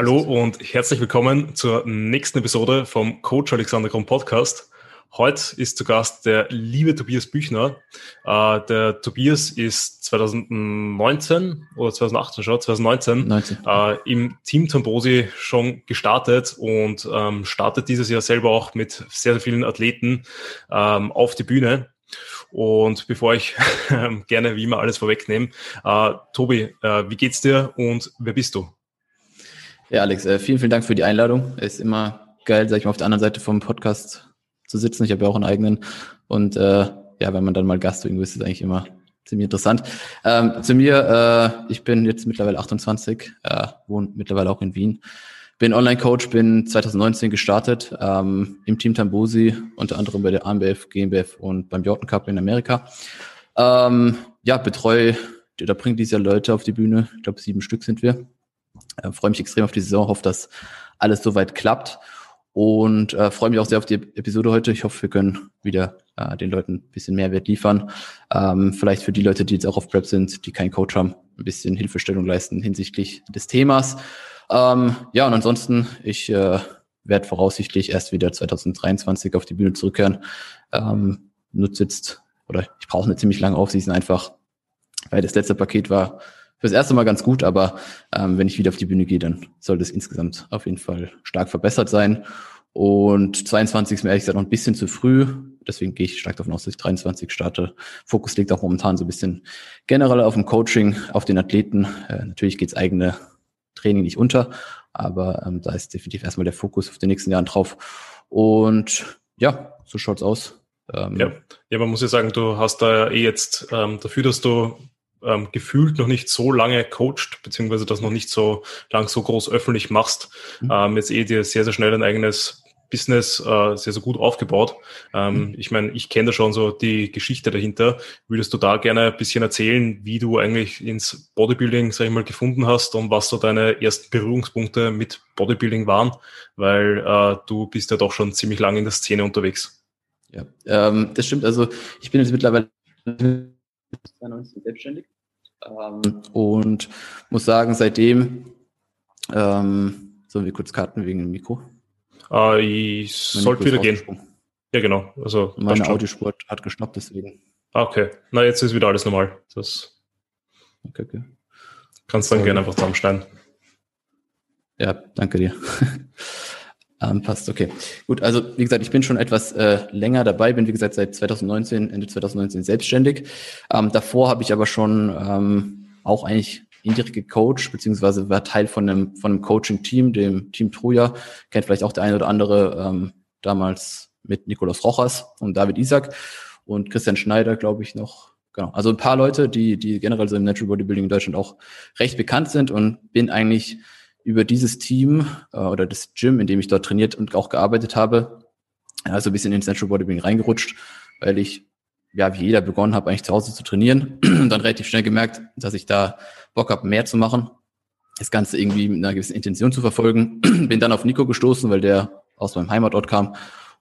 Hallo und herzlich willkommen zur nächsten Episode vom Coach Alexander Kron Podcast. Heute ist zu Gast der liebe Tobias Büchner. Äh, der Tobias ist 2019 oder 2018 schon, 2019 äh, im Team Tambosi schon gestartet und ähm, startet dieses Jahr selber auch mit sehr, sehr vielen Athleten ähm, auf die Bühne. Und bevor ich gerne wie immer alles vorwegnehme, äh, Tobi, äh, wie geht's dir und wer bist du? Ja, Alex, äh, vielen, vielen Dank für die Einladung. Ist immer geil, sag ich mal, auf der anderen Seite vom Podcast zu sitzen. Ich habe ja auch einen eigenen. Und äh, ja, wenn man dann mal Gast irgendwo ist, ist eigentlich immer ziemlich interessant. Ähm, zu mir, äh, ich bin jetzt mittlerweile 28, äh, wohne mittlerweile auch in Wien. Bin Online-Coach, bin 2019 gestartet ähm, im Team Tambusi, unter anderem bei der AMBF, GmbF und beim Jordan Cup in Amerika. Ähm, ja, betreue, da bringt diese Leute auf die Bühne. Ich glaube, sieben Stück sind wir. Äh, freue mich extrem auf die Saison, hoffe, dass alles soweit klappt. Und äh, freue mich auch sehr auf die Episode heute. Ich hoffe, wir können wieder äh, den Leuten ein bisschen Mehrwert liefern. Ähm, vielleicht für die Leute, die jetzt auch auf Prep sind, die keinen Coach haben, ein bisschen Hilfestellung leisten hinsichtlich des Themas. Ähm, ja, und ansonsten, ich äh, werde voraussichtlich erst wieder 2023 auf die Bühne zurückkehren. Ähm, nutze jetzt, oder ich brauche eine ziemlich lange Aufseason einfach, weil das letzte Paket war fürs erste Mal ganz gut, aber ähm, wenn ich wieder auf die Bühne gehe, dann sollte es insgesamt auf jeden Fall stark verbessert sein. Und 22 ist mir ehrlich gesagt noch ein bisschen zu früh. Deswegen gehe ich stark davon aus, dass ich 23 starte. Fokus liegt auch momentan so ein bisschen generell auf dem Coaching, auf den Athleten. Äh, natürlich geht's eigene Training nicht unter, aber ähm, da ist definitiv erstmal der Fokus auf den nächsten Jahren drauf. Und ja, so schaut's aus. Ähm, ja. ja, man muss ja sagen, du hast da eh jetzt ähm, dafür, dass du ähm, gefühlt noch nicht so lange coacht, beziehungsweise das noch nicht so lang so groß öffentlich machst, mhm. ähm, jetzt eh dir sehr, sehr schnell ein eigenes Business äh, sehr, sehr gut aufgebaut. Ähm, mhm. Ich meine, ich kenne da schon so die Geschichte dahinter. Würdest du da gerne ein bisschen erzählen, wie du eigentlich ins Bodybuilding, sag ich mal, gefunden hast und was so deine ersten Berührungspunkte mit Bodybuilding waren? Weil äh, du bist ja doch schon ziemlich lange in der Szene unterwegs. Ja, ähm, das stimmt. Also ich bin jetzt mittlerweile 2019 selbstständig ähm, und muss sagen, seitdem ähm, sollen wir kurz Karten wegen dem Mikro. Äh, ich sollte wieder gehen. Ja, genau. Also, Meine Audiospur hat gestoppt, deswegen. Ah, okay. Na, jetzt ist wieder alles normal. Das okay, okay. Kannst dann Sorry. gerne einfach zusammenschneiden. Ja, danke dir. Ähm, passt, okay. Gut, also wie gesagt, ich bin schon etwas äh, länger dabei, bin wie gesagt seit 2019, Ende 2019 selbstständig. Ähm, davor habe ich aber schon ähm, auch eigentlich indirekt gecoacht, beziehungsweise war Teil von einem, von einem Coaching-Team, dem Team Troja. Kennt vielleicht auch der eine oder andere ähm, damals mit Nikolaus Rochers und David Isaac und Christian Schneider, glaube ich, noch. Genau. Also ein paar Leute, die, die generell so im Natural Bodybuilding in Deutschland auch recht bekannt sind und bin eigentlich über dieses Team äh, oder das Gym, in dem ich dort trainiert und auch gearbeitet habe, also ein bisschen ins Natural Bodybuilding reingerutscht, weil ich, ja, wie jeder begonnen habe, eigentlich zu Hause zu trainieren und dann relativ schnell gemerkt, dass ich da Bock habe, mehr zu machen, das Ganze irgendwie mit einer gewissen Intention zu verfolgen. Bin dann auf Nico gestoßen, weil der aus meinem Heimatort kam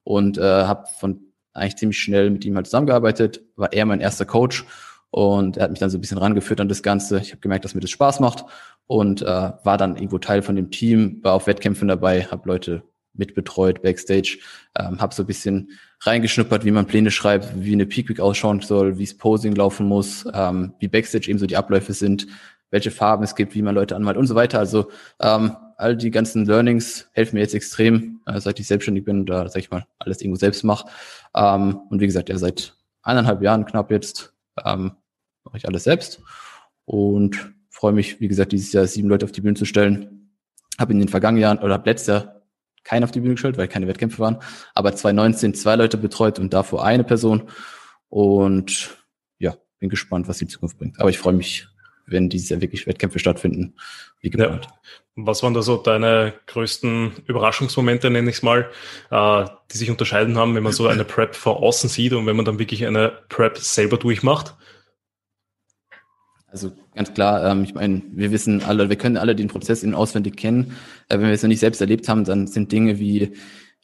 und äh, habe von eigentlich ziemlich schnell mit ihm halt zusammengearbeitet, war er mein erster Coach und er hat mich dann so ein bisschen rangeführt an das Ganze. Ich habe gemerkt, dass mir das Spaß macht und äh, war dann irgendwo Teil von dem Team, war auf Wettkämpfen dabei, habe Leute mitbetreut backstage, ähm, habe so ein bisschen reingeschnuppert, wie man Pläne schreibt, wie eine Peak Week ausschauen soll, wie es Posing laufen muss, ähm, wie backstage eben so die Abläufe sind, welche Farben es gibt, wie man Leute anmalt und so weiter. Also ähm, all die ganzen Learnings helfen mir jetzt extrem, äh, seit ich selbstständig bin und da, sag ich mal, alles irgendwo selbst mache. Ähm, und wie gesagt, ja, seit eineinhalb Jahren knapp jetzt ähm, mache ich alles selbst und freue mich, wie gesagt, dieses Jahr sieben Leute auf die Bühne zu stellen. Habe in den vergangenen Jahren oder habe letztes Jahr keinen auf die Bühne gestellt, weil keine Wettkämpfe waren, aber 2019 zwei Leute betreut und davor eine Person und ja, bin gespannt, was die Zukunft bringt. Aber ich freue mich, wenn dieses Jahr wirklich Wettkämpfe stattfinden, wie geplant. Ja. Was waren da so deine größten Überraschungsmomente, nenne ich es mal, äh, die sich unterscheiden haben, wenn man so eine Prep vor außen sieht und wenn man dann wirklich eine Prep selber durchmacht? Also ganz klar, ähm, ich meine, wir wissen alle, wir können alle den Prozess in auswendig kennen. Äh, wenn wir es noch nicht selbst erlebt haben, dann sind Dinge wie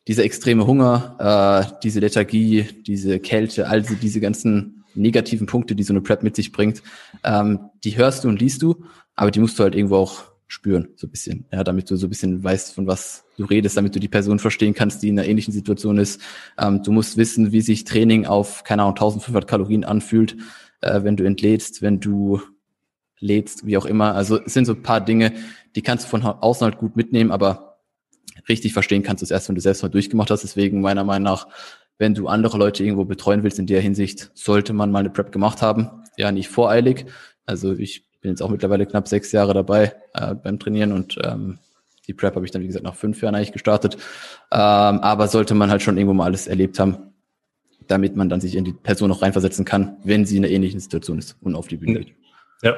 dieser extreme Hunger, äh, diese Lethargie, diese Kälte, also diese ganzen negativen Punkte, die so eine Prep mit sich bringt, ähm, die hörst du und liest du, aber die musst du halt irgendwo auch spüren, so ein bisschen. Ja, damit du so ein bisschen weißt, von was du redest, damit du die Person verstehen kannst, die in einer ähnlichen Situation ist. Ähm, du musst wissen, wie sich Training auf, keine Ahnung, 1500 Kalorien anfühlt, äh, wenn du entlädst, wenn du lädst, wie auch immer. Also es sind so ein paar Dinge, die kannst du von außen halt gut mitnehmen, aber richtig verstehen kannst du es erst, wenn du selbst mal durchgemacht hast. Deswegen meiner Meinung nach, wenn du andere Leute irgendwo betreuen willst in der Hinsicht, sollte man mal eine Prep gemacht haben. Ja, nicht voreilig. Also ich bin jetzt auch mittlerweile knapp sechs Jahre dabei äh, beim Trainieren und ähm, die Prep habe ich dann, wie gesagt, nach fünf Jahren eigentlich gestartet. Ähm, aber sollte man halt schon irgendwo mal alles erlebt haben, damit man dann sich in die Person auch reinversetzen kann, wenn sie in einer ähnlichen Situation ist und auf die Bühne geht. Ja,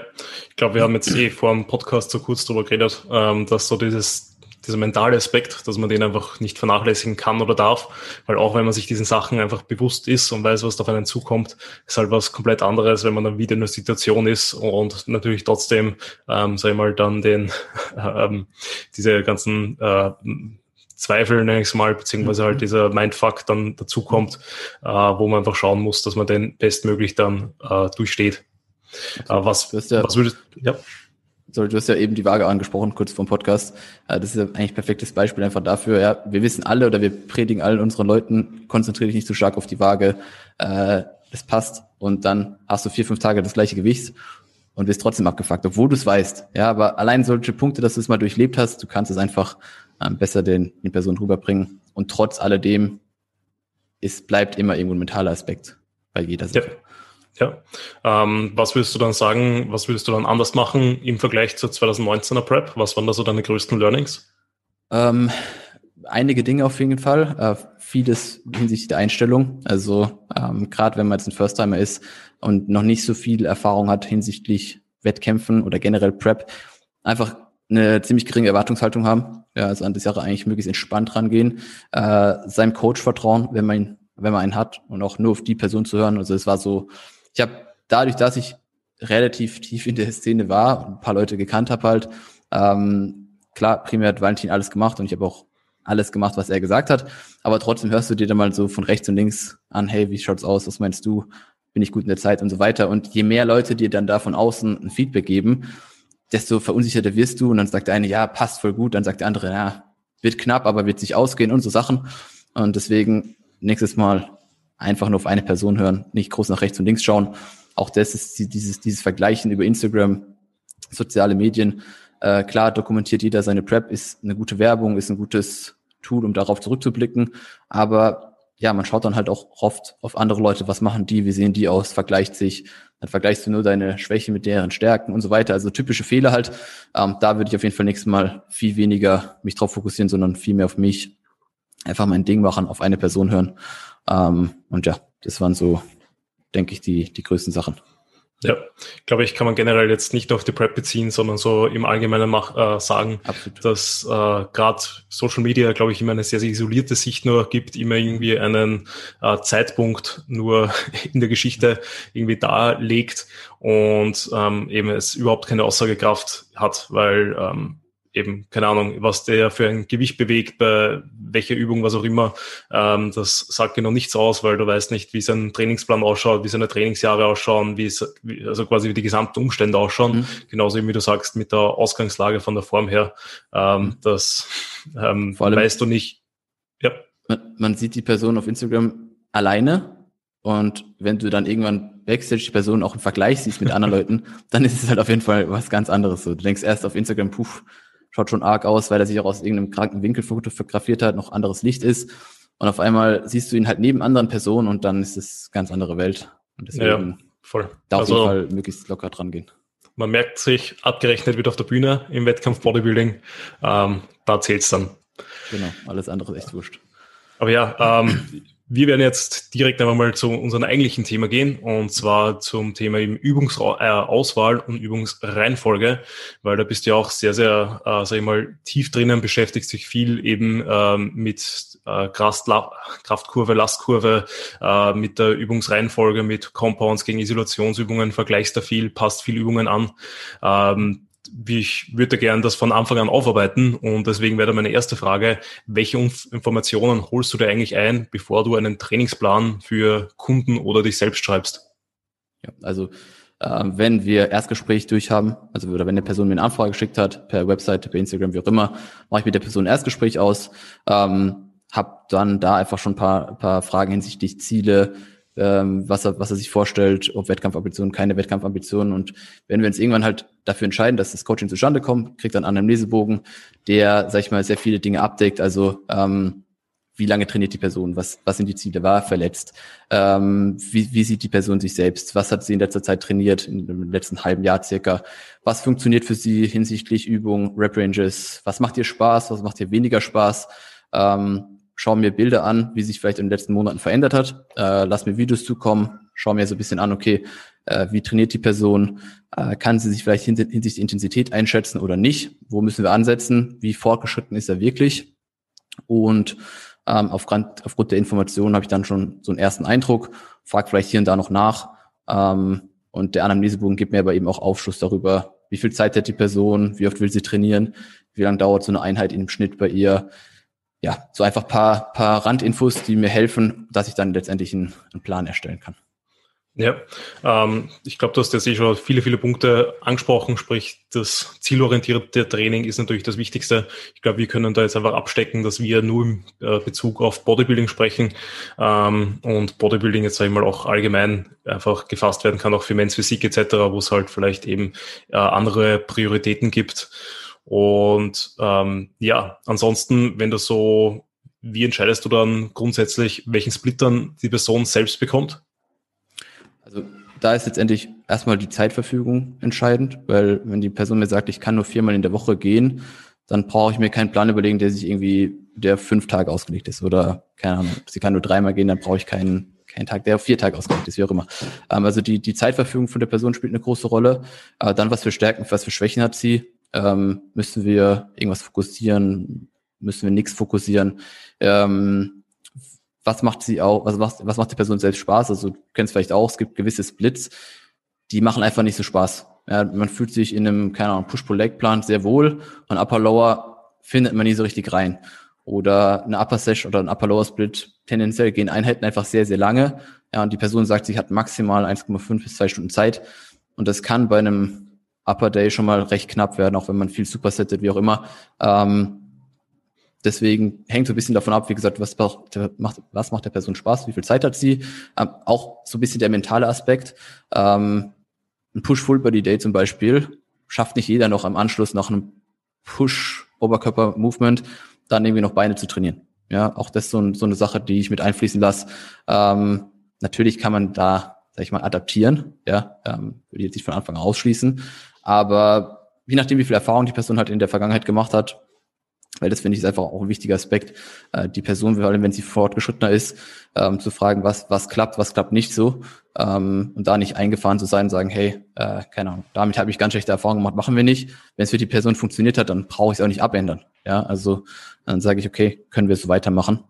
ich glaube, wir haben jetzt eh vor dem Podcast so kurz drüber geredet, ähm, dass so dieses dieser mentale Aspekt, dass man den einfach nicht vernachlässigen kann oder darf, weil auch wenn man sich diesen Sachen einfach bewusst ist und weiß, was auf einen zukommt, ist halt was komplett anderes, wenn man dann wieder in einer Situation ist und natürlich trotzdem, ähm, sag ich mal, dann den ähm, diese ganzen äh, Zweifel, nenne ich es mal, beziehungsweise halt mhm. dieser Mindfuck dann dazukommt, äh, wo man einfach schauen muss, dass man den bestmöglich dann äh, durchsteht. Also, was, ja, was würdest ja? Sorry, du hast ja eben die Waage angesprochen, kurz vom Podcast. Das ist ja eigentlich ein perfektes Beispiel einfach dafür. Ja, wir wissen alle oder wir predigen allen unseren Leuten, konzentriere dich nicht zu so stark auf die Waage. Äh, das passt. Und dann hast du vier, fünf Tage das gleiche Gewicht und wirst trotzdem abgefuckt, obwohl du es weißt. Ja, aber allein solche Punkte, dass du es mal durchlebt hast, du kannst es einfach ähm, besser den, den Personen rüberbringen. Und trotz alledem, es bleibt immer irgendwo ein mentaler Aspekt bei jeder Sache. Ja. Ja. Ähm, was würdest du dann sagen, was würdest du dann anders machen im Vergleich zur 2019er Prep? Was waren da so deine größten Learnings? Ähm, einige Dinge auf jeden Fall. Äh, vieles hinsichtlich der Einstellung. Also ähm, gerade wenn man jetzt ein First-Timer ist und noch nicht so viel Erfahrung hat hinsichtlich Wettkämpfen oder generell Prep, einfach eine ziemlich geringe Erwartungshaltung haben. Ja, also an die Sache eigentlich möglichst entspannt rangehen, äh, seinem Coach vertrauen, wenn man wenn man einen hat und auch nur auf die Person zu hören. Also es war so ich habe dadurch, dass ich relativ tief in der Szene war und ein paar Leute gekannt habe halt, ähm, klar, primär hat Valentin alles gemacht und ich habe auch alles gemacht, was er gesagt hat, aber trotzdem hörst du dir dann mal so von rechts und links an, hey, wie schaut's aus, was meinst du, bin ich gut in der Zeit? Und so weiter. Und je mehr Leute dir dann da von außen ein Feedback geben, desto verunsicherter wirst du. Und dann sagt der eine, ja, passt voll gut, dann sagt der andere, ja, wird knapp, aber wird sich ausgehen und so Sachen. Und deswegen nächstes Mal einfach nur auf eine Person hören, nicht groß nach rechts und links schauen. Auch das ist dieses, dieses Vergleichen über Instagram, soziale Medien. Äh, klar, dokumentiert jeder seine Prep, ist eine gute Werbung, ist ein gutes Tool, um darauf zurückzublicken. Aber ja, man schaut dann halt auch oft auf andere Leute, was machen die, wie sehen die aus, vergleicht sich, dann vergleichst du nur deine Schwäche mit deren Stärken und so weiter. Also typische Fehler halt. Ähm, da würde ich auf jeden Fall nächstes Mal viel weniger mich drauf fokussieren, sondern viel mehr auf mich. Einfach mein Ding machen, auf eine Person hören ähm, und ja, das waren so, denke ich, die, die größten Sachen. Ja, glaube ich, kann man generell jetzt nicht auf die Prep beziehen, sondern so im Allgemeinen mach, äh, sagen, Absolut. dass äh, gerade Social Media, glaube ich, immer eine sehr, sehr isolierte Sicht nur gibt, immer irgendwie einen äh, Zeitpunkt nur in der Geschichte irgendwie darlegt und ähm, eben es überhaupt keine Aussagekraft hat, weil ähm, eben, keine Ahnung, was der für ein Gewicht bewegt, bei welcher Übung, was auch immer, ähm, das sagt genau nichts aus, weil du weißt nicht, wie sein Trainingsplan ausschaut, wie seine Trainingsjahre ausschauen, wie es, wie, also quasi wie die gesamten Umstände ausschauen. Mhm. Genauso wie du sagst, mit der Ausgangslage von der Form her, ähm, das ähm, Vor allem, weißt du nicht. Ja. Man, man sieht die Person auf Instagram alleine und wenn du dann irgendwann Backstage die Person auch im Vergleich siehst mit anderen Leuten, dann ist es halt auf jeden Fall was ganz anderes. So, du denkst erst auf Instagram, puh, schaut schon arg aus, weil er sich auch aus irgendeinem kranken Winkel fotografiert hat, noch anderes Licht ist. Und auf einmal siehst du ihn halt neben anderen Personen und dann ist es ganz andere Welt. Und deswegen ja, voll. da auf also, jeden Fall möglichst locker dran gehen. Man merkt sich, abgerechnet wird auf der Bühne im Wettkampf Bodybuilding. Ähm, da zählt's dann. Genau, alles andere ist echt wurscht. Aber ja, ähm, wir werden jetzt direkt einmal mal zu unserem eigentlichen Thema gehen und zwar zum Thema eben Übungsauswahl und Übungsreihenfolge, weil da bist du ja auch sehr, sehr, äh, sag ich mal, tief drinnen, beschäftigst dich viel eben ähm, mit äh, Kraftkurve, Lastkurve, äh, mit der Übungsreihenfolge, mit Compounds gegen Isolationsübungen, vergleichst da viel, passt viel Übungen an. Ähm, wie ich würde gern das von Anfang an aufarbeiten und deswegen wäre meine erste Frage, welche Informationen holst du dir eigentlich ein, bevor du einen Trainingsplan für Kunden oder dich selbst schreibst? Ja, also äh, wenn wir Erstgespräch durchhaben, also oder wenn eine Person mir eine Anfrage geschickt hat, per Website, per Instagram, wie auch immer, mache ich mit der Person ein Erstgespräch aus, ähm, habe dann da einfach schon ein paar, paar Fragen hinsichtlich Ziele, ähm, was, er, was er sich vorstellt, ob Wettkampfambitionen, keine Wettkampfambitionen. Und wenn wir uns irgendwann halt dafür entscheiden, dass das Coaching zustande kommt, kriegt dann einen Anamnesebogen, der, sag ich mal, sehr viele Dinge abdeckt. Also ähm, wie lange trainiert die Person, was, was sind die Ziele, war verletzt, ähm, wie, wie sieht die Person sich selbst, was hat sie in letzter Zeit trainiert, in dem letzten halben Jahr circa, was funktioniert für sie hinsichtlich Übung, Rep Ranges, was macht ihr Spaß, was macht ihr weniger Spaß, ähm, schau mir Bilder an, wie sich vielleicht in den letzten Monaten verändert hat, äh, lass mir Videos zukommen, schau mir so ein bisschen an, okay, äh, wie trainiert die Person, äh, kann sie sich vielleicht hinsichtlich Intensität einschätzen oder nicht, wo müssen wir ansetzen, wie fortgeschritten ist er wirklich? Und ähm, aufgrund, aufgrund der Informationen habe ich dann schon so einen ersten Eindruck, frag vielleicht hier und da noch nach. Ähm, und der Anamnesebogen gibt mir aber eben auch Aufschluss darüber, wie viel Zeit hat die Person, wie oft will sie trainieren, wie lange dauert so eine Einheit im Schnitt bei ihr, ja, so einfach paar, paar Randinfos, die mir helfen, dass ich dann letztendlich einen, einen Plan erstellen kann. Ja, ähm, ich glaube, du hast jetzt eh schon viele, viele Punkte angesprochen, sprich das zielorientierte Training ist natürlich das Wichtigste. Ich glaube, wir können da jetzt einfach abstecken, dass wir nur im äh, Bezug auf Bodybuilding sprechen ähm, und Bodybuilding jetzt sage ich mal auch allgemein einfach gefasst werden kann, auch für Men's Physik etc., wo es halt vielleicht eben äh, andere Prioritäten gibt. Und ähm, ja, ansonsten, wenn du so, wie entscheidest du dann grundsätzlich, welchen Split dann die Person selbst bekommt? Also da ist letztendlich erstmal die Zeitverfügung entscheidend, weil wenn die Person mir sagt, ich kann nur viermal in der Woche gehen, dann brauche ich mir keinen Plan überlegen, der sich irgendwie, der fünf Tage ausgelegt ist oder keine Ahnung, sie kann nur dreimal gehen, dann brauche ich keinen keinen Tag, der auf vier Tage ausgelegt ist, wie auch immer. Ähm, also die, die Zeitverfügung von der Person spielt eine große Rolle. Äh, dann, was für Stärken, was für Schwächen hat sie? Ähm, müssen wir irgendwas fokussieren, müssen wir nichts fokussieren. Ähm, was macht sie auch, was macht, was macht die Person selbst Spaß? Also du kennst vielleicht auch, es gibt gewisse Splits, die machen einfach nicht so Spaß. Ja, man fühlt sich in einem, keine Ahnung, Push-Pull-Leg-Plan sehr wohl und Upper-Lower findet man nie so richtig rein. Oder eine Upper-Sesh oder ein Upper-Lower-Split, tendenziell gehen Einheiten einfach sehr, sehr lange. Ja, und die Person sagt, sie hat maximal 1,5 bis 2 Stunden Zeit. Und das kann bei einem Upper Day schon mal recht knapp werden, auch wenn man viel supersettet, wie auch immer. Ähm, deswegen hängt so ein bisschen davon ab, wie gesagt, was macht, was macht der Person Spaß, wie viel Zeit hat sie. Ähm, auch so ein bisschen der mentale Aspekt. Ähm, ein Push-Full-Body-Day zum Beispiel schafft nicht jeder noch am Anschluss nach einem Push-Oberkörper-Movement dann irgendwie noch Beine zu trainieren. Ja, auch das ist so, ein, so eine Sache, die ich mit einfließen lasse. Ähm, natürlich kann man da, sag ich mal, adaptieren. Ja, ähm, würde ich jetzt nicht von Anfang an ausschließen. Aber je nachdem, wie viel Erfahrung die Person halt in der Vergangenheit gemacht hat, weil das finde ich ist einfach auch ein wichtiger Aspekt, äh, die Person, vor allem wenn sie fortgeschrittener ist, ähm, zu fragen, was, was klappt, was klappt nicht so ähm, und da nicht eingefahren zu sein und sagen, hey, äh, keine Ahnung, damit habe ich ganz schlechte Erfahrungen gemacht, machen wir nicht. Wenn es für die Person funktioniert hat, dann brauche ich es auch nicht abändern. Ja, also dann sage ich, okay, können wir so weitermachen,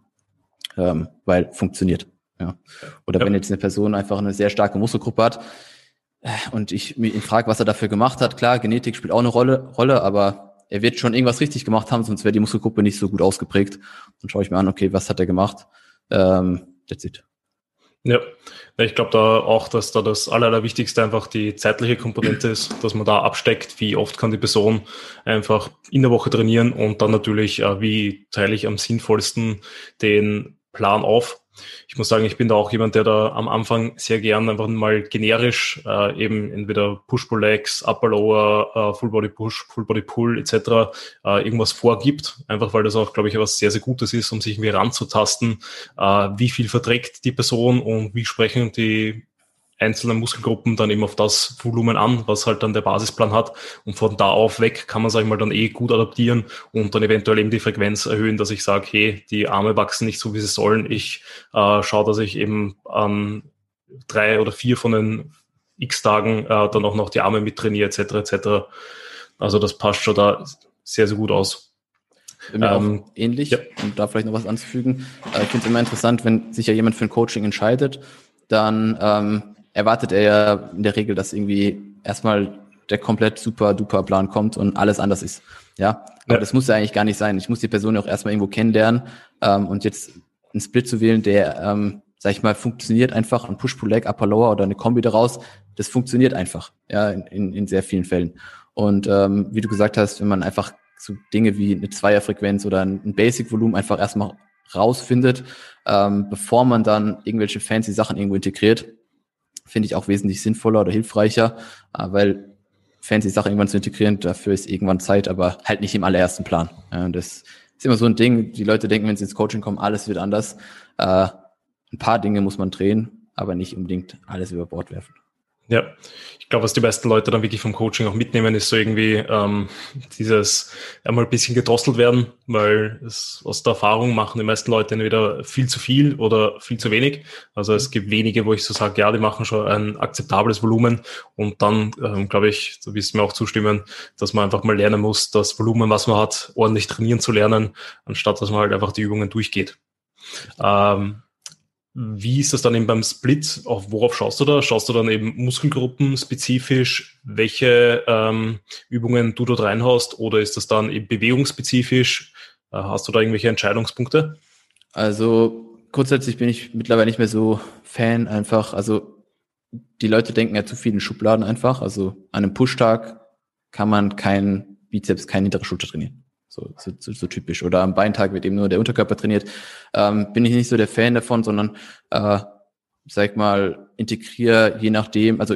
ähm, weil funktioniert. Ja. Oder ja. wenn jetzt eine Person einfach eine sehr starke Muskelgruppe hat, und ich mich frage, was er dafür gemacht hat. Klar, Genetik spielt auch eine Rolle, Rolle, aber er wird schon irgendwas richtig gemacht haben, sonst wäre die Muskelgruppe nicht so gut ausgeprägt. Dann schaue ich mir an, okay, was hat er gemacht? Ähm, that's it. Ja, ich glaube da auch, dass da das Allerwichtigste einfach die zeitliche Komponente ist, dass man da absteckt, wie oft kann die Person einfach in der Woche trainieren und dann natürlich, äh, wie teile ich am sinnvollsten den Plan auf ich muss sagen, ich bin da auch jemand, der da am Anfang sehr gern einfach mal generisch äh, eben entweder Push-Pull-Legs, Upper-Lower, äh, Full-Body-Push, Full-Body-Pull etc. Äh, irgendwas vorgibt, einfach weil das auch, glaube ich, etwas sehr, sehr Gutes ist, um sich irgendwie ranzutasten, äh, wie viel verträgt die Person und wie sprechen die einzelnen Muskelgruppen dann eben auf das Volumen an, was halt dann der Basisplan hat. Und von da auf weg kann man, sag ich mal, dann eh gut adaptieren und dann eventuell eben die Frequenz erhöhen, dass ich sage, hey, die Arme wachsen nicht so, wie sie sollen. Ich äh, schaue, dass ich eben an drei oder vier von den X-Tagen äh, dann auch noch die Arme mittrainiere, etc. etc. Also das passt schon da sehr, sehr gut aus. Ähm, ähnlich, ja. um da vielleicht noch was anzufügen. Äh, ich finde es immer interessant, wenn sich ja jemand für ein Coaching entscheidet, dann ähm, erwartet er ja in der Regel, dass irgendwie erstmal der komplett super duper Plan kommt und alles anders ist. Ja, aber ja. das muss ja eigentlich gar nicht sein. Ich muss die Person ja auch erstmal irgendwo kennenlernen ähm, und jetzt einen Split zu wählen, der ähm, sag ich mal, funktioniert einfach ein Push-Pull-Leg, Upper Lower oder eine Kombi daraus. Das funktioniert einfach, ja, in, in, in sehr vielen Fällen. Und ähm, wie du gesagt hast, wenn man einfach so Dinge wie eine Zweierfrequenz oder ein Basic-Volumen einfach erstmal rausfindet, ähm, bevor man dann irgendwelche fancy Sachen irgendwo integriert, finde ich auch wesentlich sinnvoller oder hilfreicher, äh, weil fancy Sachen irgendwann zu integrieren, dafür ist irgendwann Zeit, aber halt nicht im allerersten Plan. Das ist immer so ein Ding, die Leute denken, wenn sie ins Coaching kommen, alles wird anders. Äh, ein paar Dinge muss man drehen, aber nicht unbedingt alles über Bord werfen. Ja, ich glaube, was die meisten Leute dann wirklich vom Coaching auch mitnehmen, ist so irgendwie ähm, dieses einmal ein bisschen gedrosselt werden, weil es aus der Erfahrung machen die meisten Leute entweder viel zu viel oder viel zu wenig. Also es gibt wenige, wo ich so sage, ja, die machen schon ein akzeptables Volumen und dann ähm, glaube ich, so wirst du mir auch zustimmen, dass man einfach mal lernen muss, das Volumen, was man hat, ordentlich trainieren zu lernen, anstatt dass man halt einfach die Übungen durchgeht. Ähm, wie ist das dann eben beim Split? Auf worauf schaust du da? Schaust du dann eben Muskelgruppen spezifisch, welche ähm, Übungen du dort reinhaust oder ist das dann eben bewegungsspezifisch? Äh, hast du da irgendwelche Entscheidungspunkte? Also grundsätzlich bin ich mittlerweile nicht mehr so Fan einfach. Also die Leute denken ja zu viel in Schubladen einfach. Also an einem Pushtag kann man keinen Bizeps, keine hintere Schulter trainieren. So, so, so, typisch. Oder am Beintag wird eben nur der Unterkörper trainiert. Ähm, bin ich nicht so der Fan davon, sondern äh, sag mal, integriere je nachdem, also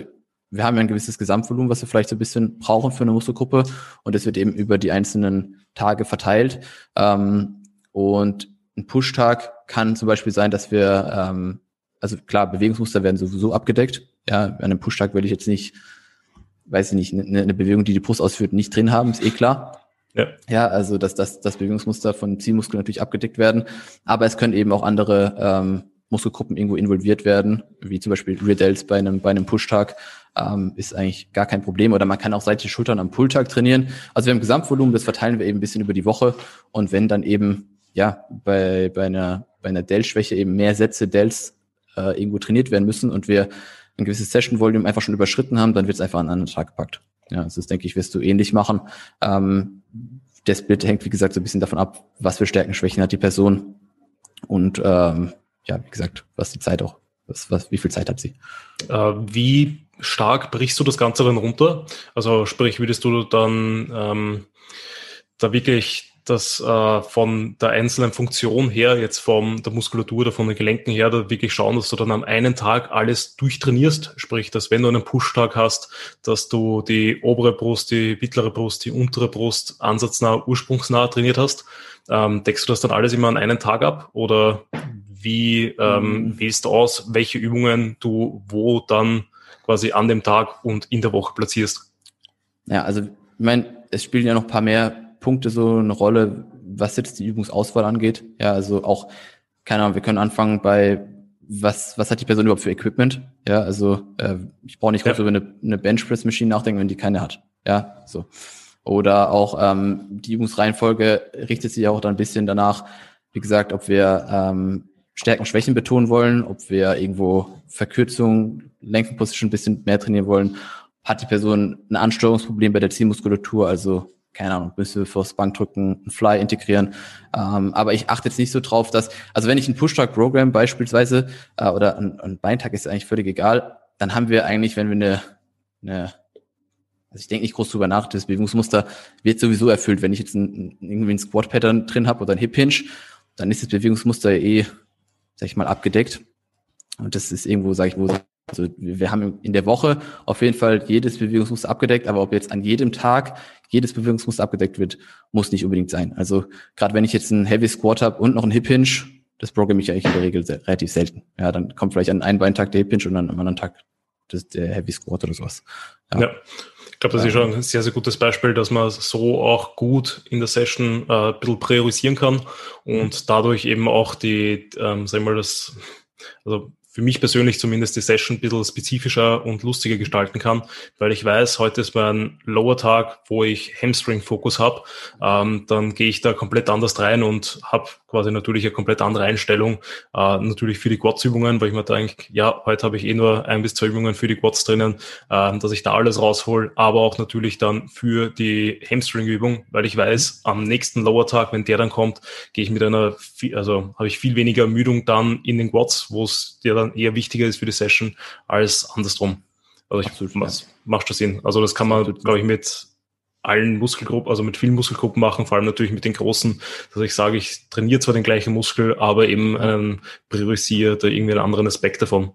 wir haben ja ein gewisses Gesamtvolumen, was wir vielleicht so ein bisschen brauchen für eine Muskelgruppe und es wird eben über die einzelnen Tage verteilt. Ähm, und ein Push-Tag kann zum Beispiel sein, dass wir, ähm, also klar, Bewegungsmuster werden sowieso abgedeckt. Ja, an einem Push-Tag will ich jetzt nicht, weiß ich nicht, eine, eine Bewegung, die die Brust ausführt, nicht drin haben, ist eh klar. Ja. ja, also dass das, das Bewegungsmuster von Zielmuskeln natürlich abgedeckt werden, aber es können eben auch andere ähm, Muskelgruppen irgendwo involviert werden, wie zum Beispiel Rear Delts bei einem, bei einem Push-Tag, ähm, ist eigentlich gar kein Problem. Oder man kann auch seitliche Schultern am Pull-Tag trainieren. Also wir haben Gesamtvolumen, das verteilen wir eben ein bisschen über die Woche. Und wenn dann eben, ja, bei, bei einer, bei einer Dell-Schwäche eben mehr Sätze Dells äh, irgendwo trainiert werden müssen und wir ein gewisses Session-Volume einfach schon überschritten haben, dann wird es einfach an einen anderen Tag gepackt. Ja, das ist, denke ich, wirst du ähnlich machen. Ähm, der Split hängt, wie gesagt, so ein bisschen davon ab, was für Stärken, Schwächen hat die Person und ähm, ja, wie gesagt, was die Zeit auch, was, was, wie viel Zeit hat sie. Äh, wie stark brichst du das Ganze dann runter? Also sprich, würdest du dann ähm, da wirklich dass äh, von der einzelnen Funktion her, jetzt von der Muskulatur oder von den Gelenken her, da wirklich schauen, dass du dann am einen Tag alles durchtrainierst. Sprich, dass wenn du einen Push-Tag hast, dass du die obere Brust, die mittlere Brust, die untere Brust ansatznah, ursprungsnah trainiert hast. Ähm, deckst du das dann alles immer an einen Tag ab? Oder wie ähm, mhm. wählst du aus, welche Übungen du wo dann quasi an dem Tag und in der Woche platzierst? Ja, also ich meine, es spielen ja noch ein paar mehr Punkte so eine Rolle, was jetzt die Übungsauswahl angeht. Ja, also auch, keine Ahnung, wir können anfangen bei, was, was hat die Person überhaupt für Equipment? Ja, also äh, ich brauche nicht ja. über eine, eine Benchpress-Maschine nachdenken, wenn die keine hat. Ja, so. Oder auch ähm, die Übungsreihenfolge richtet sich auch dann ein bisschen danach, wie gesagt, ob wir ähm, Stärken, Schwächen betonen wollen, ob wir irgendwo Verkürzung, Lengthenposition ein bisschen mehr trainieren wollen. Hat die Person ein Ansteuerungsproblem bei der Zielmuskulatur, also keine Ahnung, müsste fürs Bankdrücken ein Fly integrieren. Ähm, aber ich achte jetzt nicht so drauf, dass, also wenn ich ein Push-Talk-Programm beispielsweise äh, oder ein, ein Beintag ist eigentlich völlig egal, dann haben wir eigentlich, wenn wir eine, eine also ich denke nicht groß drüber nach, das Bewegungsmuster wird sowieso erfüllt. Wenn ich jetzt ein, irgendwie ein Squat-Pattern drin habe oder ein Hip-Hinge, dann ist das Bewegungsmuster eh, sag ich mal, abgedeckt. Und das ist irgendwo, sag ich, wo also wir haben in der Woche auf jeden Fall jedes Bewegungsmuster abgedeckt, aber ob jetzt an jedem Tag jedes Bewegungsmuster abgedeckt wird, muss nicht unbedingt sein. Also gerade wenn ich jetzt einen Heavy Squat habe und noch einen Hip Hinge, das programme ich eigentlich in der Regel sehr, relativ selten. Ja, dann kommt vielleicht an einem Beintag der Hip Hinge und dann am anderen Tag das, der Heavy Squat oder sowas. Ja. ja. Ich glaube, das ist schon ein sehr, sehr gutes Beispiel, dass man so auch gut in der Session äh, ein bisschen priorisieren kann und dadurch eben auch die, ähm, sagen wir mal, das, also für mich persönlich zumindest die Session ein bisschen spezifischer und lustiger gestalten kann, weil ich weiß, heute ist mein Lower-Tag, wo ich Hamstring-Fokus habe. Ähm, dann gehe ich da komplett anders rein und habe quasi natürlich eine komplett andere Einstellung. Äh, natürlich für die Quads-Übungen, weil ich mir denke, ja, heute habe ich eh nur ein bis zwei Übungen für die Quads drinnen, äh, dass ich da alles raushol, aber auch natürlich dann für die Hamstring-Übung, weil ich weiß, am nächsten Lower-Tag, wenn der dann kommt, gehe ich mit einer, also habe ich viel weniger Ermüdung dann in den Quads, wo es dir dann eher wichtiger ist für die Session als andersrum. Also ich Absolut, ja. macht schon Sinn. Also das kann man, glaube ich, mit allen Muskelgruppen, also mit vielen Muskelgruppen machen, vor allem natürlich mit den großen, dass ich sage, ich trainiere zwar den gleichen Muskel, aber eben einen priorisiert irgendwie einen anderen Aspekt davon.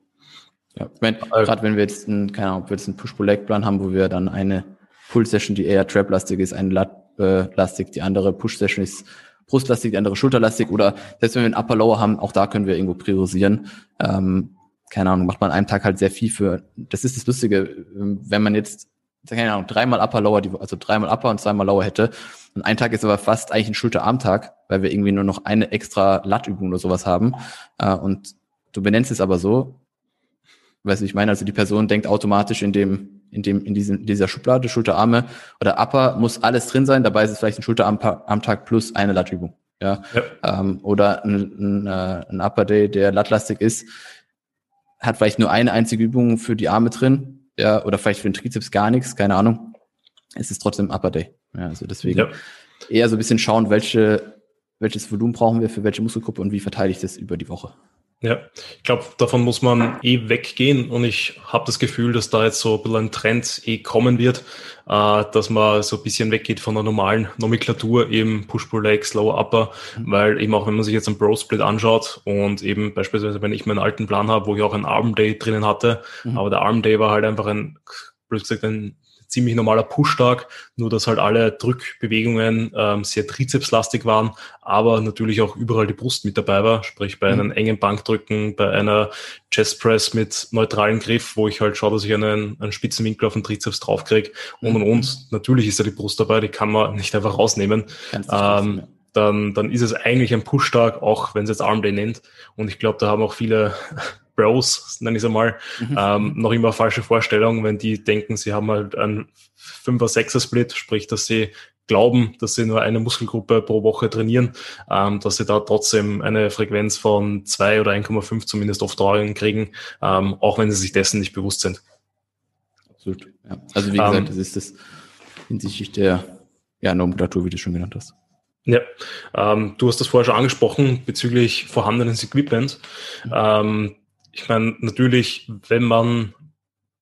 Ja, ich meine, äh, gerade wenn wir jetzt einen, keine Ahnung, ob wir jetzt einen Push-Pull-Leg-Plan haben, wo wir dann eine Pull-Session, die eher Trap-lastig ist, eine Lat-lastig, die andere Push-Session ist brustlastig, die andere schulterlastig oder selbst wenn wir einen Upper Lower haben, auch da können wir irgendwo priorisieren. Ähm, keine Ahnung, macht man an einem Tag halt sehr viel für. Das ist das Lustige, wenn man jetzt, keine Ahnung, dreimal Upper Lower, also dreimal Upper und zweimal Lower hätte. Und ein Tag ist aber fast eigentlich ein Schulterarmtag, weil wir irgendwie nur noch eine extra Lattübung oder sowas haben. Äh, und du benennst es aber so, weißt du, ich meine, also die Person denkt automatisch in dem in dem, in diesem, dieser Schublade, Schulterarme oder Upper muss alles drin sein. Dabei ist es vielleicht ein Schulterarm am Tag plus eine Lattübung. Ja. ja. Ähm, oder ein, ein, äh, ein Upper Day, der lattlastig ist, hat vielleicht nur eine einzige Übung für die Arme drin. Ja, oder vielleicht für den Trizeps gar nichts, keine Ahnung. Es ist trotzdem Upper Day. Ja, also deswegen ja. eher so ein bisschen schauen, welche, welches Volumen brauchen wir für welche Muskelgruppe und wie verteile ich das über die Woche. Ja, ich glaube, davon muss man eh weggehen und ich habe das Gefühl, dass da jetzt so ein bisschen ein Trend eh kommen wird, äh, dass man so ein bisschen weggeht von der normalen Nomenklatur, eben Push-Pull-Legs, Lower-Upper, mhm. weil eben auch wenn man sich jetzt einen Bro-Split anschaut und eben beispielsweise, wenn ich meinen alten Plan habe, wo ich auch einen Arm-Day drinnen hatte, mhm. aber der Arm-Day war halt einfach ein, blöd gesagt, ein ziemlich normaler Push-Tag, nur dass halt alle Drückbewegungen ähm, sehr trizepslastig waren, aber natürlich auch überall die Brust mit dabei war, sprich bei mhm. einem engen Bankdrücken, bei einer Chest Press mit neutralen Griff, wo ich halt schaue, dass ich einen, einen spitzen Winkel auf den Trizeps draufkriege und mhm. und und. Natürlich ist da die Brust dabei, die kann man nicht einfach rausnehmen. Ähm, dann, dann ist es eigentlich ein Push-Tag, auch wenn es jetzt Arm Day nennt. Und ich glaube, da haben auch viele Bros, nenne ich es einmal, mhm. ähm, noch immer falsche Vorstellungen, wenn die denken, sie haben halt einen 5er, 6er Split, sprich, dass sie glauben, dass sie nur eine Muskelgruppe pro Woche trainieren, ähm, dass sie da trotzdem eine Frequenz von 2 oder 1,5 zumindest oft Trauungen kriegen, ähm, auch wenn sie sich dessen nicht bewusst sind. Absolut. Ja. Also wie gesagt, ähm, das ist das hinsichtlich der ja, Nomenklatur, wie du schon genannt hast. Ja, ähm, du hast das vorher schon angesprochen bezüglich vorhandenes Equipment. Mhm. Ähm, ich meine, natürlich, wenn man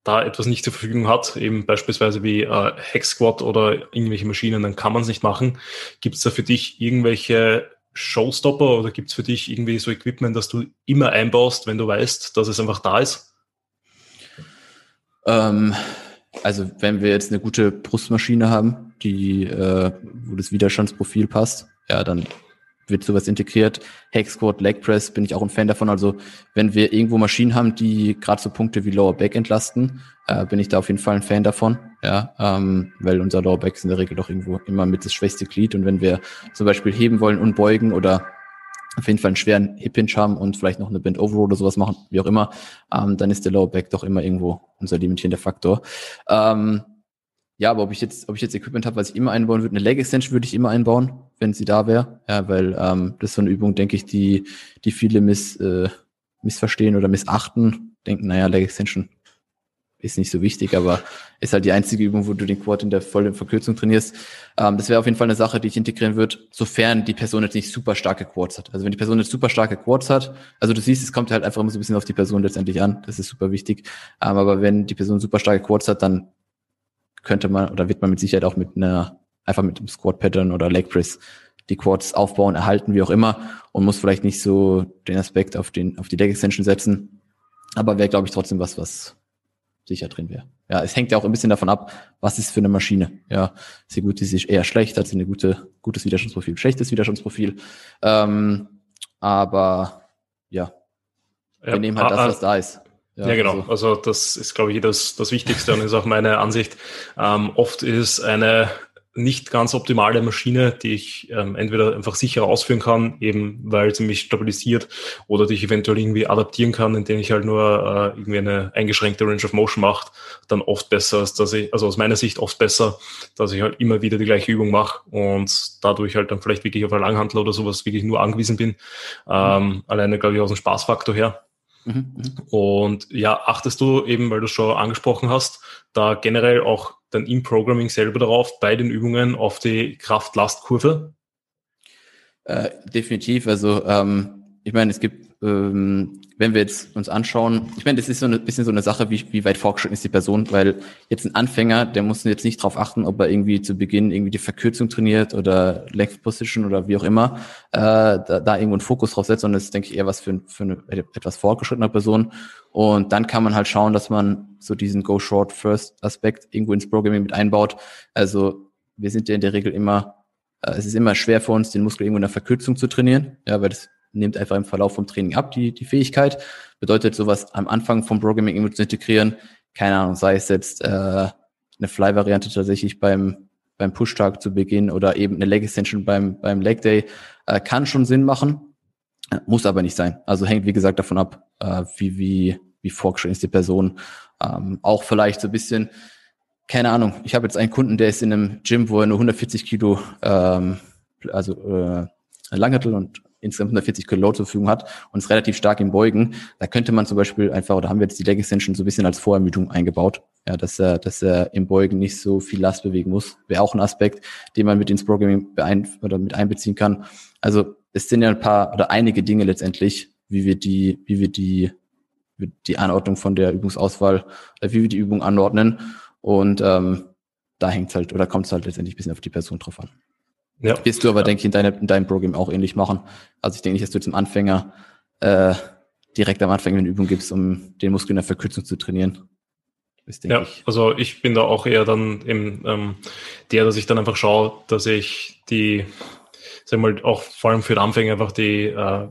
da etwas nicht zur Verfügung hat, eben beispielsweise wie äh, Hex Squad oder irgendwelche Maschinen, dann kann man es nicht machen. Gibt es da für dich irgendwelche Showstopper oder gibt es für dich irgendwie so Equipment, das du immer einbaust, wenn du weißt, dass es einfach da ist? Ähm, also wenn wir jetzt eine gute Brustmaschine haben, die, äh, wo das Widerstandsprofil passt, ja, dann wird sowas integriert. Hack Squat, Leg Press bin ich auch ein Fan davon. Also wenn wir irgendwo Maschinen haben, die gerade so Punkte wie Lower Back entlasten, äh, bin ich da auf jeden Fall ein Fan davon. Ja, ähm, weil unser Lower Back ist in der Regel doch irgendwo immer mit das schwächste Glied. Und wenn wir zum Beispiel heben wollen und beugen oder auf jeden Fall einen schweren Hip Hinge haben und vielleicht noch eine Bend Over oder sowas machen, wie auch immer, ähm, dann ist der Lower Back doch immer irgendwo unser limitierender Faktor. Ähm, ja, aber ob ich jetzt, ob ich jetzt Equipment habe, was ich immer einbauen würde, eine Leg Extension würde ich immer einbauen, wenn sie da wäre. Ja, weil ähm, das ist so eine Übung, denke ich, die, die viele miss, äh, missverstehen oder missachten. Denken, naja, Leg Extension ist nicht so wichtig, aber ist halt die einzige Übung, wo du den Quad in der vollen Verkürzung trainierst. Ähm, das wäre auf jeden Fall eine Sache, die ich integrieren würde, sofern die Person jetzt nicht super starke Quads hat. Also wenn die Person jetzt super starke Quads hat, also du siehst, es kommt halt einfach immer so ein bisschen auf die Person letztendlich an. Das ist super wichtig. Ähm, aber wenn die Person super starke Quads hat, dann könnte man oder wird man mit Sicherheit auch mit einer, einfach mit dem Squat Pattern oder Leg Press die Quads aufbauen, erhalten, wie auch immer, und muss vielleicht nicht so den Aspekt auf den, auf die Leg Extension setzen. Aber wäre, glaube ich, trotzdem was, was sicher drin wäre. Ja, es hängt ja auch ein bisschen davon ab, was ist für eine Maschine. Ja, ist sie gut, ist sie eher schlecht, hat sie eine gute, gutes Widerstandsprofil, schlechtes Widerstandsprofil. Ähm, aber ja, wir ja, nehmen halt das, was da ist. Ja, ja, genau. Also, also das ist, glaube ich, das, das Wichtigste und ist auch meine Ansicht. Ähm, oft ist eine nicht ganz optimale Maschine, die ich ähm, entweder einfach sicher ausführen kann, eben weil sie mich stabilisiert, oder die ich eventuell irgendwie adaptieren kann, indem ich halt nur äh, irgendwie eine eingeschränkte Range of Motion mache, dann oft besser, als dass ich, also aus meiner Sicht oft besser, dass ich halt immer wieder die gleiche Übung mache und dadurch halt dann vielleicht wirklich auf eine Langhandel oder sowas wirklich nur angewiesen bin. Ähm. Alleine, glaube ich, aus dem Spaßfaktor her. Mhm, mhm, und ja, achtest du eben, weil du es schon angesprochen hast, da generell auch dann im Programming selber darauf, bei den Übungen auf die Kraft-Last-Kurve? Äh, definitiv. Also ähm, ich meine, es gibt ähm, wenn wir jetzt uns anschauen, ich meine, das ist so ein bisschen so eine Sache, wie, wie weit fortgeschritten ist die Person, weil jetzt ein Anfänger, der muss jetzt nicht darauf achten, ob er irgendwie zu Beginn irgendwie die Verkürzung trainiert oder Length Position oder wie auch immer, äh, da, da irgendwo einen Fokus drauf setzt, sondern das ist, denke ich, eher was für, für eine etwas fortgeschrittene Person. Und dann kann man halt schauen, dass man so diesen Go Short First Aspekt irgendwo ins Programming mit einbaut. Also wir sind ja in der Regel immer, äh, es ist immer schwer für uns, den Muskel irgendwo in der Verkürzung zu trainieren, ja, weil das nimmt einfach im Verlauf vom Training ab, die, die Fähigkeit. Bedeutet, sowas am Anfang vom Programming irgendwie zu integrieren, keine Ahnung, sei es jetzt äh, eine Fly-Variante tatsächlich beim, beim Push-Tag zu Beginn oder eben eine Leg-Extension beim, beim Leg Day, äh, kann schon Sinn machen, muss aber nicht sein. Also hängt, wie gesagt, davon ab, äh, wie, wie, wie vorgestellt ist die Person. Ähm, auch vielleicht so ein bisschen, keine Ahnung, ich habe jetzt einen Kunden, der ist in einem Gym, wo er nur 140 Kilo, ähm, also äh, Langhantel und insgesamt 140 Kilo Load zur Verfügung hat und ist relativ stark im Beugen, da könnte man zum Beispiel einfach, oder haben wir jetzt die Leg Extension so ein bisschen als Vorermüdung eingebaut, ja, dass er, dass er im Beugen nicht so viel Last bewegen muss. Wäre auch ein Aspekt, den man mit ins Programming beein oder mit einbeziehen kann. Also es sind ja ein paar oder einige Dinge letztendlich, wie wir die, wie wir die, die Anordnung von der Übungsauswahl, äh, wie wir die Übung anordnen. Und ähm, da hängt halt oder kommt es halt letztendlich ein bisschen auf die Person drauf an. Ja. Wirst du aber, ja. denke ich, in, deine, in deinem Programm auch ähnlich machen. Also ich denke nicht, dass du zum Anfänger äh, direkt am Anfang eine Übung gibst, um den Muskel in der Verkürzung zu trainieren. Das ja, ich. also ich bin da auch eher dann im, ähm, der, dass ich dann einfach schaue, dass ich die, sag mal, auch vor allem für den Anfänger einfach die äh,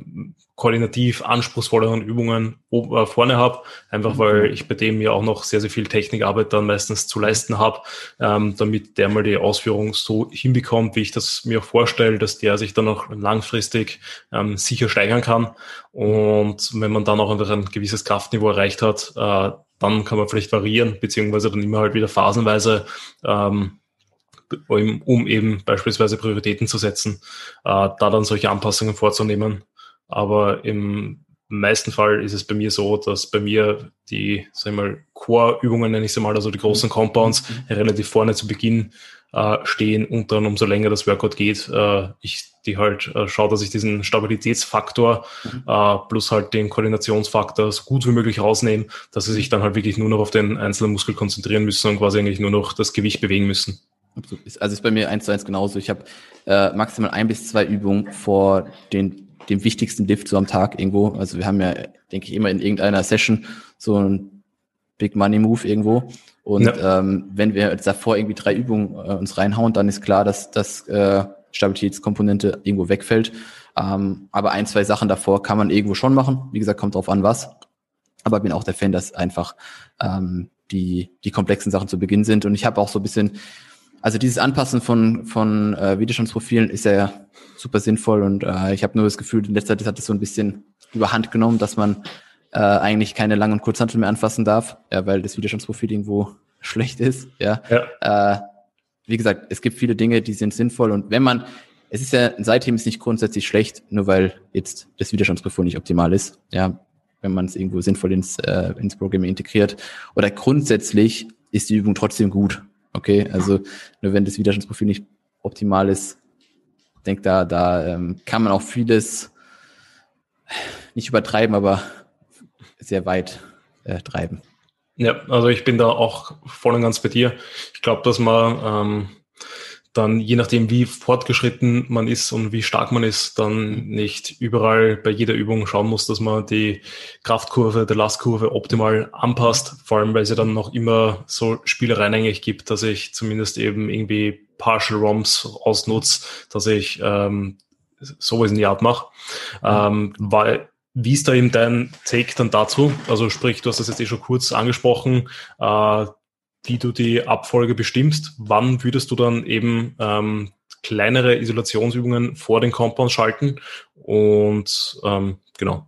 koordinativ anspruchsvolleren Übungen äh, vorne habe, einfach weil mhm. ich bei dem ja auch noch sehr, sehr viel Technikarbeit dann meistens zu leisten habe, ähm, damit der mal die Ausführung so hinbekommt, wie ich das mir auch vorstelle, dass der sich dann auch langfristig ähm, sicher steigern kann. Und wenn man dann auch einfach ein gewisses Kraftniveau erreicht hat, äh, dann kann man vielleicht variieren, beziehungsweise dann immer halt wieder phasenweise ähm, um eben beispielsweise Prioritäten zu setzen, äh, da dann solche Anpassungen vorzunehmen. Aber im meisten Fall ist es bei mir so, dass bei mir die, sag ich mal, Core-Übungen, nenne ich sie mal, also die großen mhm. Compounds, mhm. relativ vorne zu Beginn äh, stehen und dann umso länger das Workout geht, äh, ich die halt äh, schaue, dass ich diesen Stabilitätsfaktor mhm. äh, plus halt den Koordinationsfaktor so gut wie möglich rausnehme, dass sie sich dann halt wirklich nur noch auf den einzelnen Muskel konzentrieren müssen und quasi eigentlich nur noch das Gewicht bewegen müssen. Also ist bei mir eins zu eins genauso. Ich habe äh, maximal ein bis zwei Übungen vor den dem wichtigsten Lift so am Tag irgendwo. Also wir haben ja, denke ich, immer in irgendeiner Session so ein Big Money Move irgendwo. Und ja. ähm, wenn wir davor irgendwie drei Übungen äh, uns reinhauen, dann ist klar, dass das äh, Stabilitätskomponente irgendwo wegfällt. Ähm, aber ein, zwei Sachen davor kann man irgendwo schon machen. Wie gesagt, kommt drauf an, was. Aber bin auch der Fan, dass einfach ähm, die, die komplexen Sachen zu Beginn sind. Und ich habe auch so ein bisschen, also dieses Anpassen von, von äh, Widerstandsprofilen ist ja super sinnvoll und äh, ich habe nur das Gefühl, in letzter Zeit hat es so ein bisschen überhand genommen, dass man äh, eigentlich keine Lang- und Kurzhantel mehr anfassen darf, ja, weil das Widerstandsprofil irgendwo schlecht ist. Ja. ja. Äh, wie gesagt, es gibt viele Dinge, die sind sinnvoll und wenn man, es ist ja, ein Seitheben ist nicht grundsätzlich schlecht, nur weil jetzt das Widerstandsprofil nicht optimal ist. Ja, wenn man es irgendwo sinnvoll ins, äh, ins Programm integriert. Oder grundsätzlich ist die Übung trotzdem gut. Okay, also nur wenn das Widerstandsprofil nicht optimal ist, denke, da, da ähm, kann man auch vieles nicht übertreiben, aber sehr weit äh, treiben. Ja, also ich bin da auch voll und ganz bei dir. Ich glaube, dass man ähm, dann, je nachdem, wie fortgeschritten man ist und wie stark man ist, dann nicht überall bei jeder Übung schauen muss, dass man die Kraftkurve, der Lastkurve optimal anpasst. Vor allem, weil es ja dann noch immer so Spielereien eigentlich gibt, dass ich zumindest eben irgendwie Partial ROMs ausnutze, dass ich ähm, sowas in die Art mache. Ähm, weil wie ist da eben dein Take dann dazu? Also sprich, du hast das jetzt eh schon kurz angesprochen. Äh, wie du die Abfolge bestimmst. Wann würdest du dann eben ähm, kleinere Isolationsübungen vor den Compound schalten? Und ähm, genau.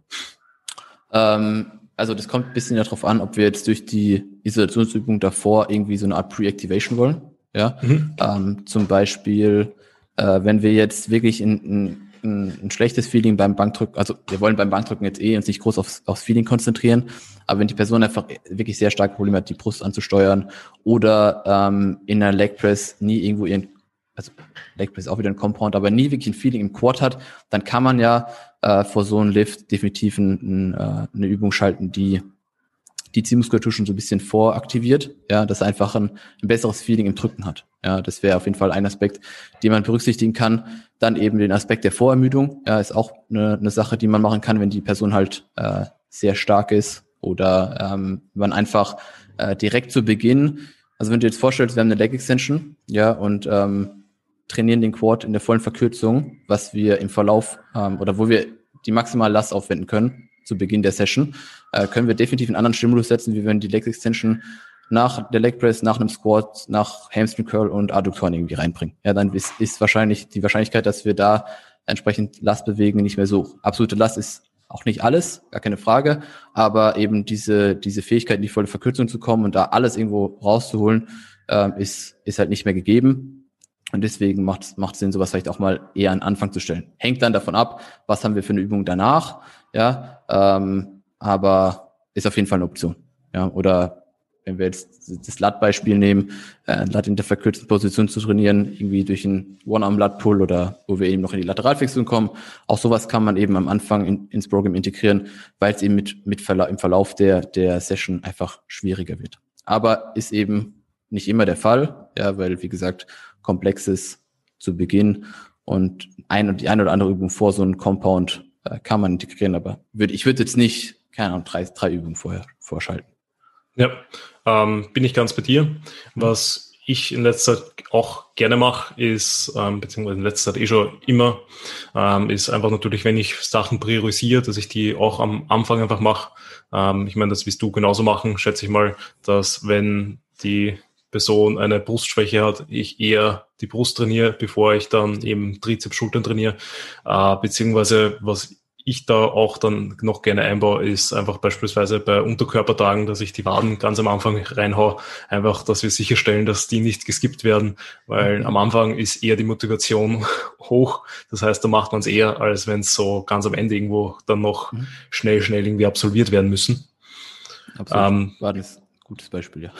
Ähm, also das kommt ein bisschen darauf an, ob wir jetzt durch die Isolationsübung davor irgendwie so eine Art Pre-Activation wollen. Ja, mhm. ähm, zum Beispiel, äh, wenn wir jetzt wirklich in, in ein, ein, schlechtes Feeling beim Bankdrücken, also wir wollen beim Bankdrücken jetzt eh uns nicht groß aufs, aufs Feeling konzentrieren, aber wenn die Person einfach wirklich sehr stark Probleme hat, die Brust anzusteuern oder ähm, in einer Leg Press nie irgendwo ihren, also Leg Press auch wieder ein Compound, aber nie wirklich ein Feeling im Quad hat, dann kann man ja äh, vor so einem Lift definitiv ein, ein, äh, eine Übung schalten, die die Ziehmuskulatur schon so ein bisschen voraktiviert, ja, dass er einfach ein, ein besseres Feeling im Drücken hat. Ja, das wäre auf jeden Fall ein Aspekt, den man berücksichtigen kann. Dann eben den Aspekt der Vorermüdung, ja, ist auch eine, eine Sache, die man machen kann, wenn die Person halt äh, sehr stark ist oder ähm, man einfach äh, direkt zu Beginn, also wenn du dir jetzt vorstellst, wir haben eine Leg Extension, ja, und ähm, trainieren den Quad in der vollen Verkürzung, was wir im Verlauf ähm, oder wo wir die maximale Last aufwenden können, zu Beginn der Session, äh, können wir definitiv einen anderen Stimulus setzen, wie wenn die Leg Extension nach der Leg Press, nach einem Squat, nach Hamstring Curl und Adduktoren irgendwie reinbringen. Ja, dann ist, ist wahrscheinlich die Wahrscheinlichkeit, dass wir da entsprechend Last bewegen, nicht mehr so. Absolute Last ist auch nicht alles, gar keine Frage, aber eben diese, diese Fähigkeit, in die volle Verkürzung zu kommen und da alles irgendwo rauszuholen, äh, ist, ist halt nicht mehr gegeben. Und deswegen macht es macht Sinn, sowas vielleicht auch mal eher an Anfang zu stellen. Hängt dann davon ab, was haben wir für eine Übung danach, ja, ähm, aber ist auf jeden Fall eine Option. Ja, oder wenn wir jetzt das Lat-Beispiel nehmen, äh, Lat in der verkürzten Position zu trainieren, irgendwie durch einen One-Arm-Lat-Pull oder wo wir eben noch in die Lateralflexion kommen. Auch sowas kann man eben am Anfang in, ins Programm integrieren, weil es eben mit, mit Verla im Verlauf der, der Session einfach schwieriger wird. Aber ist eben nicht immer der Fall, ja, weil, wie gesagt, komplexes zu Beginn und ein die eine oder andere Übung vor so einem Compound äh, kann man integrieren, aber würde, ich würde jetzt nicht, keine Ahnung, drei, drei Übungen vorher vorschalten. Ja, ähm, bin ich ganz bei dir. Was ich in letzter Zeit auch gerne mache, ist, ähm, beziehungsweise in letzter Zeit eh schon immer, ähm, ist einfach natürlich, wenn ich Sachen priorisiere, dass ich die auch am Anfang einfach mache. Ähm, ich meine, das wirst du genauso machen, schätze ich mal, dass wenn die Person eine Brustschwäche hat, ich eher die Brust trainiere, bevor ich dann eben Trizeps, Schultern trainiere, äh, beziehungsweise was ich da auch dann noch gerne einbaue, ist einfach beispielsweise bei Unterkörpertagen, dass ich die Waden ganz am Anfang reinhau, einfach, dass wir sicherstellen, dass die nicht geskippt werden, weil mhm. am Anfang ist eher die Motivation hoch. Das heißt, da macht man es eher, als wenn es so ganz am Ende irgendwo dann noch mhm. schnell, schnell irgendwie absolviert werden müssen. Absolut. Ähm, War das ein gutes Beispiel, ja.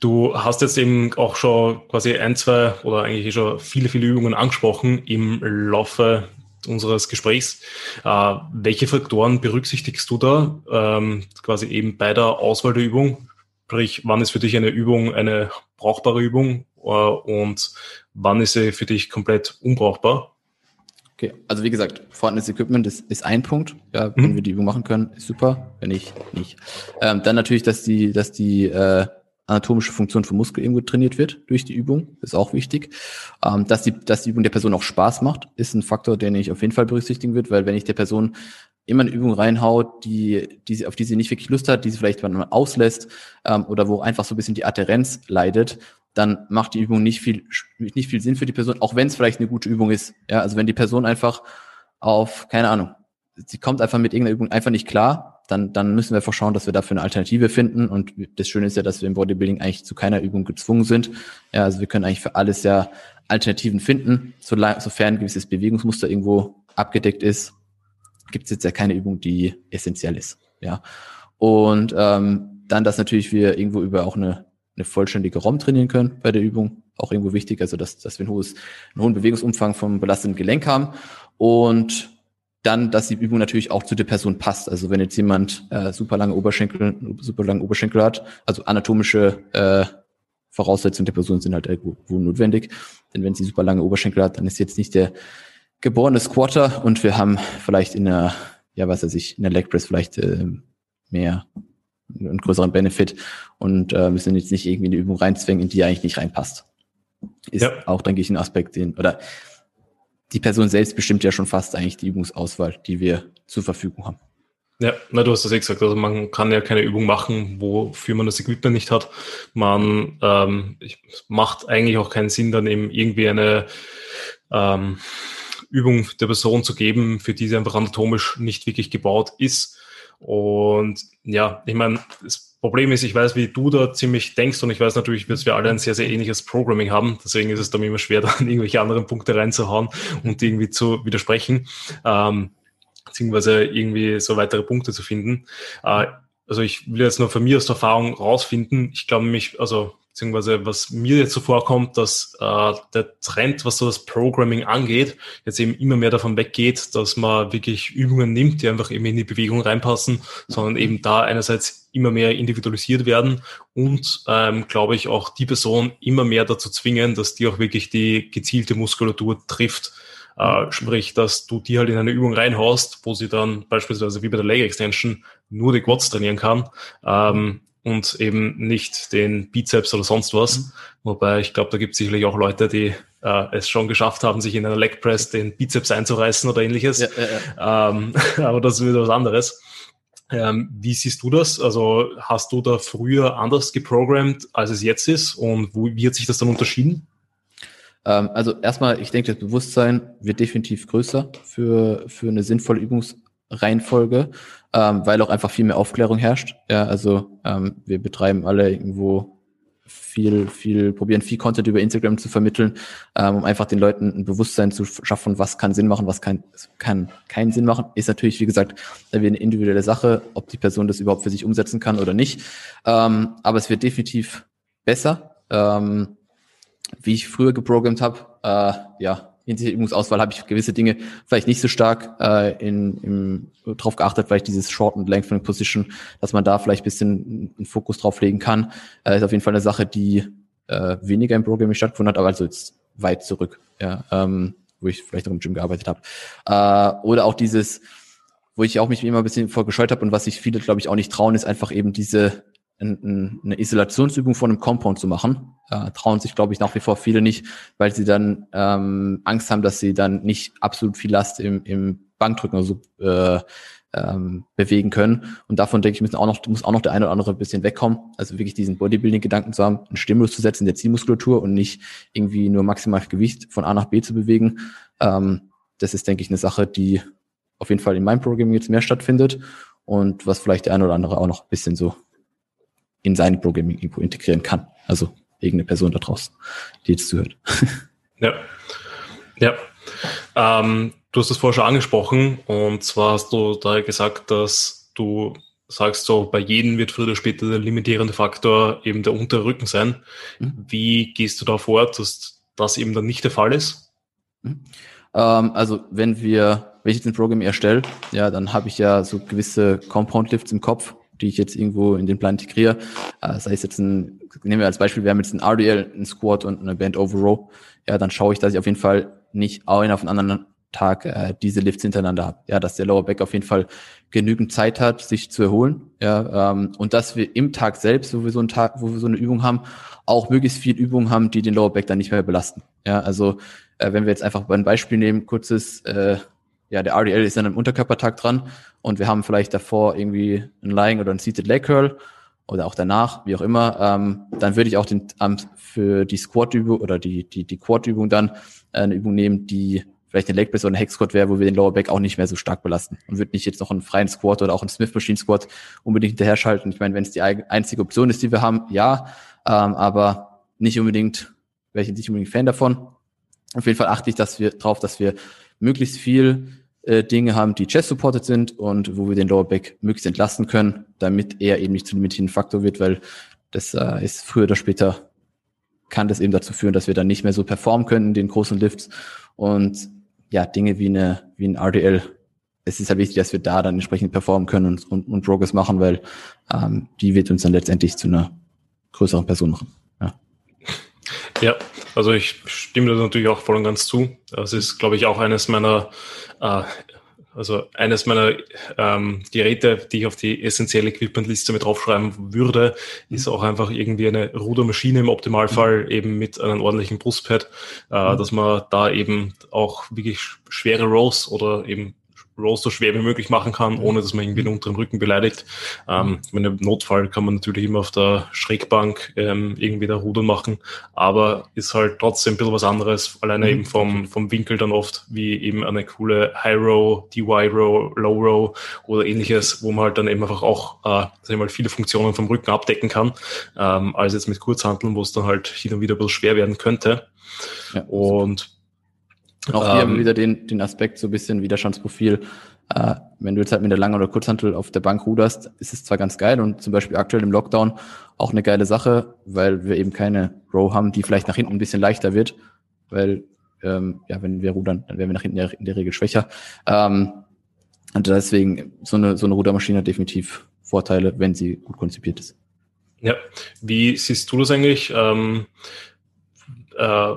Du hast jetzt eben auch schon quasi ein, zwei oder eigentlich schon viele, viele Übungen angesprochen im Laufe unseres Gesprächs. Äh, welche Faktoren berücksichtigst du da ähm, quasi eben bei der Auswahl der Übung? Sprich, wann ist für dich eine Übung eine brauchbare Übung äh, und wann ist sie für dich komplett unbrauchbar? Okay, also wie gesagt, vorhandenes Equipment ist, ist ein Punkt. Ja, wenn mhm. wir die Übung machen können, ist super. Wenn nicht, nicht. Ähm, dann natürlich, dass die, dass die äh, anatomische Funktion vom Muskel irgendwo trainiert wird durch die Übung, ist auch wichtig. Ähm, dass, die, dass die Übung der Person auch Spaß macht, ist ein Faktor, den ich auf jeden Fall berücksichtigen wird, weil wenn ich der Person immer eine Übung reinhaut, die, die sie, auf die sie nicht wirklich Lust hat, die sie vielleicht mal auslässt ähm, oder wo einfach so ein bisschen die Adherenz leidet, dann macht die Übung nicht viel, nicht viel Sinn für die Person, auch wenn es vielleicht eine gute Übung ist. Ja, also wenn die Person einfach auf, keine Ahnung, sie kommt einfach mit irgendeiner Übung einfach nicht klar, dann, dann müssen wir einfach schauen, dass wir dafür eine Alternative finden. Und das Schöne ist ja, dass wir im Bodybuilding eigentlich zu keiner Übung gezwungen sind. Ja, also wir können eigentlich für alles ja Alternativen finden, sofern ein gewisses Bewegungsmuster irgendwo abgedeckt ist. Gibt es jetzt ja keine Übung, die essentiell ist. Ja. Und ähm, dann, dass natürlich wir irgendwo über auch eine, eine vollständige ROM trainieren können bei der Übung, auch irgendwo wichtig, also dass, dass wir ein hohes, einen hohen Bewegungsumfang vom belasteten Gelenk haben. Und dann, dass die Übung natürlich auch zu der Person passt. Also wenn jetzt jemand äh, super lange Oberschenkel, super lange Oberschenkel hat, also anatomische äh, Voraussetzungen der Person sind halt irgendwo notwendig. Denn wenn sie super lange Oberschenkel hat, dann ist jetzt nicht der geborene Squatter und wir haben vielleicht in der, ja, was weiß ich, in der Leg Press vielleicht äh, mehr einen größeren Benefit und äh, müssen jetzt nicht irgendwie eine Übung reinzwängen, in die eigentlich nicht reinpasst. Ist ja. auch, denke ich, ein Aspekt, den, oder die Person selbst bestimmt ja schon fast eigentlich die Übungsauswahl, die wir zur Verfügung haben. Ja, na, du hast das eh gesagt. Also man kann ja keine Übung machen, wofür man das Equipment nicht hat. Man ähm, macht eigentlich auch keinen Sinn, dann eben irgendwie eine ähm, Übung der Person zu geben, für die sie einfach anatomisch nicht wirklich gebaut ist. Und ja, ich meine, das Problem ist, ich weiß, wie du da ziemlich denkst und ich weiß natürlich, dass wir alle ein sehr, sehr ähnliches Programming haben. Deswegen ist es dann immer schwer, da irgendwelche anderen Punkte reinzuhauen und irgendwie zu widersprechen. Ähm, beziehungsweise irgendwie so weitere Punkte zu finden. Äh, also ich will jetzt nur von mir aus der Erfahrung rausfinden. Ich glaube nämlich, also beziehungsweise was mir jetzt so vorkommt, dass äh, der Trend, was so das Programming angeht, jetzt eben immer mehr davon weggeht, dass man wirklich Übungen nimmt, die einfach eben in die Bewegung reinpassen, sondern eben da einerseits immer mehr individualisiert werden und ähm, glaube ich auch die Person immer mehr dazu zwingen, dass die auch wirklich die gezielte Muskulatur trifft. Äh, sprich, dass du die halt in eine Übung reinhaust, wo sie dann beispielsweise wie bei der Leg Extension nur die Quads trainieren kann ähm, und eben nicht den Bizeps oder sonst was. Mhm. Wobei ich glaube, da gibt es sicherlich auch Leute, die äh, es schon geschafft haben, sich in einer Leg Press den Bizeps einzureißen oder ähnliches. Ja, ja, ja. Ähm, aber das ist wieder was anderes. Ähm, wie siehst du das? Also hast du da früher anders geprogrammt, als es jetzt ist? Und wo, wie hat sich das dann unterschieden? Ähm, also erstmal, ich denke, das Bewusstsein wird definitiv größer für, für eine sinnvolle Übungsreihenfolge, ähm, weil auch einfach viel mehr Aufklärung herrscht. Ja, also ähm, wir betreiben alle irgendwo viel, viel, probieren viel Content über Instagram zu vermitteln, ähm, um einfach den Leuten ein Bewusstsein zu schaffen, was kann Sinn machen, was kann, kann keinen Sinn machen. Ist natürlich, wie gesagt, eine individuelle Sache, ob die Person das überhaupt für sich umsetzen kann oder nicht. Ähm, aber es wird definitiv besser. Ähm, wie ich früher geprogrammt habe, äh, ja, hinsichtlich Übungsauswahl habe ich gewisse Dinge vielleicht nicht so stark äh, in, im, drauf geachtet, vielleicht dieses Short- und Lengthening Position, dass man da vielleicht bisschen einen Fokus drauf legen kann. Äh, ist auf jeden Fall eine Sache, die äh, weniger im Programming stattgefunden hat, aber also jetzt weit zurück, ja, ähm, wo ich vielleicht auch im Gym gearbeitet habe. Äh, oder auch dieses, wo ich auch mich immer ein bisschen vorgescheut habe und was sich viele, glaube ich, auch nicht trauen, ist einfach eben diese eine Isolationsübung von einem Compound zu machen. Äh, trauen sich, glaube ich, nach wie vor viele nicht, weil sie dann ähm, Angst haben, dass sie dann nicht absolut viel Last im, im Bankdrücken oder so äh, ähm, bewegen können. Und davon denke ich, müssen auch noch, muss auch noch der eine oder andere ein bisschen wegkommen. Also wirklich diesen Bodybuilding-Gedanken zu haben, einen Stimulus zu setzen in der Zielmuskulatur und nicht irgendwie nur maximal Gewicht von A nach B zu bewegen. Ähm, das ist, denke ich, eine Sache, die auf jeden Fall in meinem Programm jetzt mehr stattfindet und was vielleicht der eine oder andere auch noch ein bisschen so in sein Programming irgendwo integrieren kann. Also irgendeine Person da draußen, die jetzt zuhört. Ja. Ja. Ähm, du hast es vorher schon angesprochen und zwar hast du da gesagt, dass du sagst so, bei jedem wird früher oder später der limitierende Faktor eben der untere Rücken sein. Mhm. Wie gehst du da vor, dass das eben dann nicht der Fall ist? Mhm. Ähm, also wenn wir, wenn ich jetzt ein Programm erstelle, ja, dann habe ich ja so gewisse Compound Lifts im Kopf, die ich jetzt irgendwo in den Plan integriere. Äh, sei es jetzt ein, nehmen wir als Beispiel, wir haben jetzt ein RDL, ein Squat und eine Band Over Row. Ja, dann schaue ich, dass ich auf jeden Fall nicht einen auf den anderen Tag äh, diese Lifts hintereinander habe. Ja, dass der Lower Back auf jeden Fall genügend Zeit hat, sich zu erholen. Ja, ähm, und dass wir im Tag selbst, wo wir so einen Tag, wo wir so eine Übung haben, auch möglichst viel Übung haben, die den Lower Back dann nicht mehr belasten. Ja, also äh, wenn wir jetzt einfach ein Beispiel nehmen, kurzes äh, ja, der RDL ist dann im Unterkörpertag dran und wir haben vielleicht davor irgendwie ein Lying oder ein Seated Leg Curl oder auch danach, wie auch immer, ähm, dann würde ich auch den, ähm, für die Squat-Übung oder die, die, die Quad-Übung dann äh, eine Übung nehmen, die vielleicht ein Leg Press oder ein Hex Squat wäre, wo wir den Lower Back auch nicht mehr so stark belasten und würde nicht jetzt noch einen freien Squat oder auch einen Smith Machine Squat unbedingt hinterher schalten. Ich meine, wenn es die einzige Option ist, die wir haben, ja, ähm, aber nicht unbedingt, wäre ich nicht unbedingt Fan davon. Auf jeden Fall achte ich dass wir, drauf, dass wir möglichst viel äh, Dinge haben, die chest-supported sind und wo wir den Lower Back möglichst entlasten können, damit er eben nicht zu limitierenden Faktor wird, weil das äh, ist früher oder später kann das eben dazu führen, dass wir dann nicht mehr so performen können in den großen Lifts und ja, Dinge wie eine, wie ein RDL. Es ist halt wichtig, dass wir da dann entsprechend performen können und, und, und Progress machen, weil ähm, die wird uns dann letztendlich zu einer größeren Person machen. Ja, also ich stimme da natürlich auch voll und ganz zu. Das ist, glaube ich, auch eines meiner, äh, also eines meiner ähm, Geräte, die ich auf die essentielle Equipment-Liste mit draufschreiben würde, ist auch einfach irgendwie eine Rudermaschine im Optimalfall, mhm. eben mit einem ordentlichen Brustpad, äh, mhm. dass man da eben auch wirklich schwere Rows oder eben Rows so schwer wie möglich machen kann, ohne dass man irgendwie den unteren Rücken beleidigt. Ähm, wenn im Notfall kann man natürlich immer auf der Schrägbank ähm, irgendwie da Rudern machen, aber ist halt trotzdem ein bisschen was anderes, alleine mhm. eben vom, vom Winkel dann oft, wie eben eine coole High Row, DY Row, Low Row oder ähnliches, wo man halt dann eben einfach auch äh, sag ich mal, viele Funktionen vom Rücken abdecken kann, ähm, als jetzt mit Kurzhanteln, wo es dann halt hin und wieder ein bisschen schwer werden könnte. Ja, und auch hier ähm, haben wir wieder den, den Aspekt, so ein bisschen Widerstandsprofil. Äh, wenn du jetzt halt mit der Lang- oder Kurzhantel auf der Bank ruderst, ist es zwar ganz geil und zum Beispiel aktuell im Lockdown auch eine geile Sache, weil wir eben keine Row haben, die vielleicht nach hinten ein bisschen leichter wird, weil ähm, ja, wenn wir rudern, dann werden wir nach hinten in der Regel schwächer. Ähm, und deswegen so eine, so eine Rudermaschine hat definitiv Vorteile, wenn sie gut konzipiert ist. Ja, wie siehst du das eigentlich? Ähm, äh,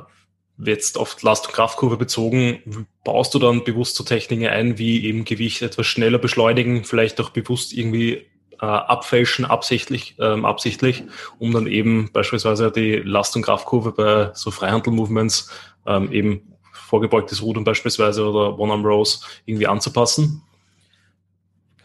jetzt auf Last- und Kraftkurve bezogen, baust du dann bewusst so Techniken ein, wie eben Gewicht etwas schneller beschleunigen, vielleicht auch bewusst irgendwie äh, abfälschen, absichtlich, ähm, absichtlich, um dann eben beispielsweise die Last- und Kraftkurve bei so Freihandel-Movements ähm, eben vorgebeugtes Rudern beispielsweise oder One-Arm-Rows irgendwie anzupassen?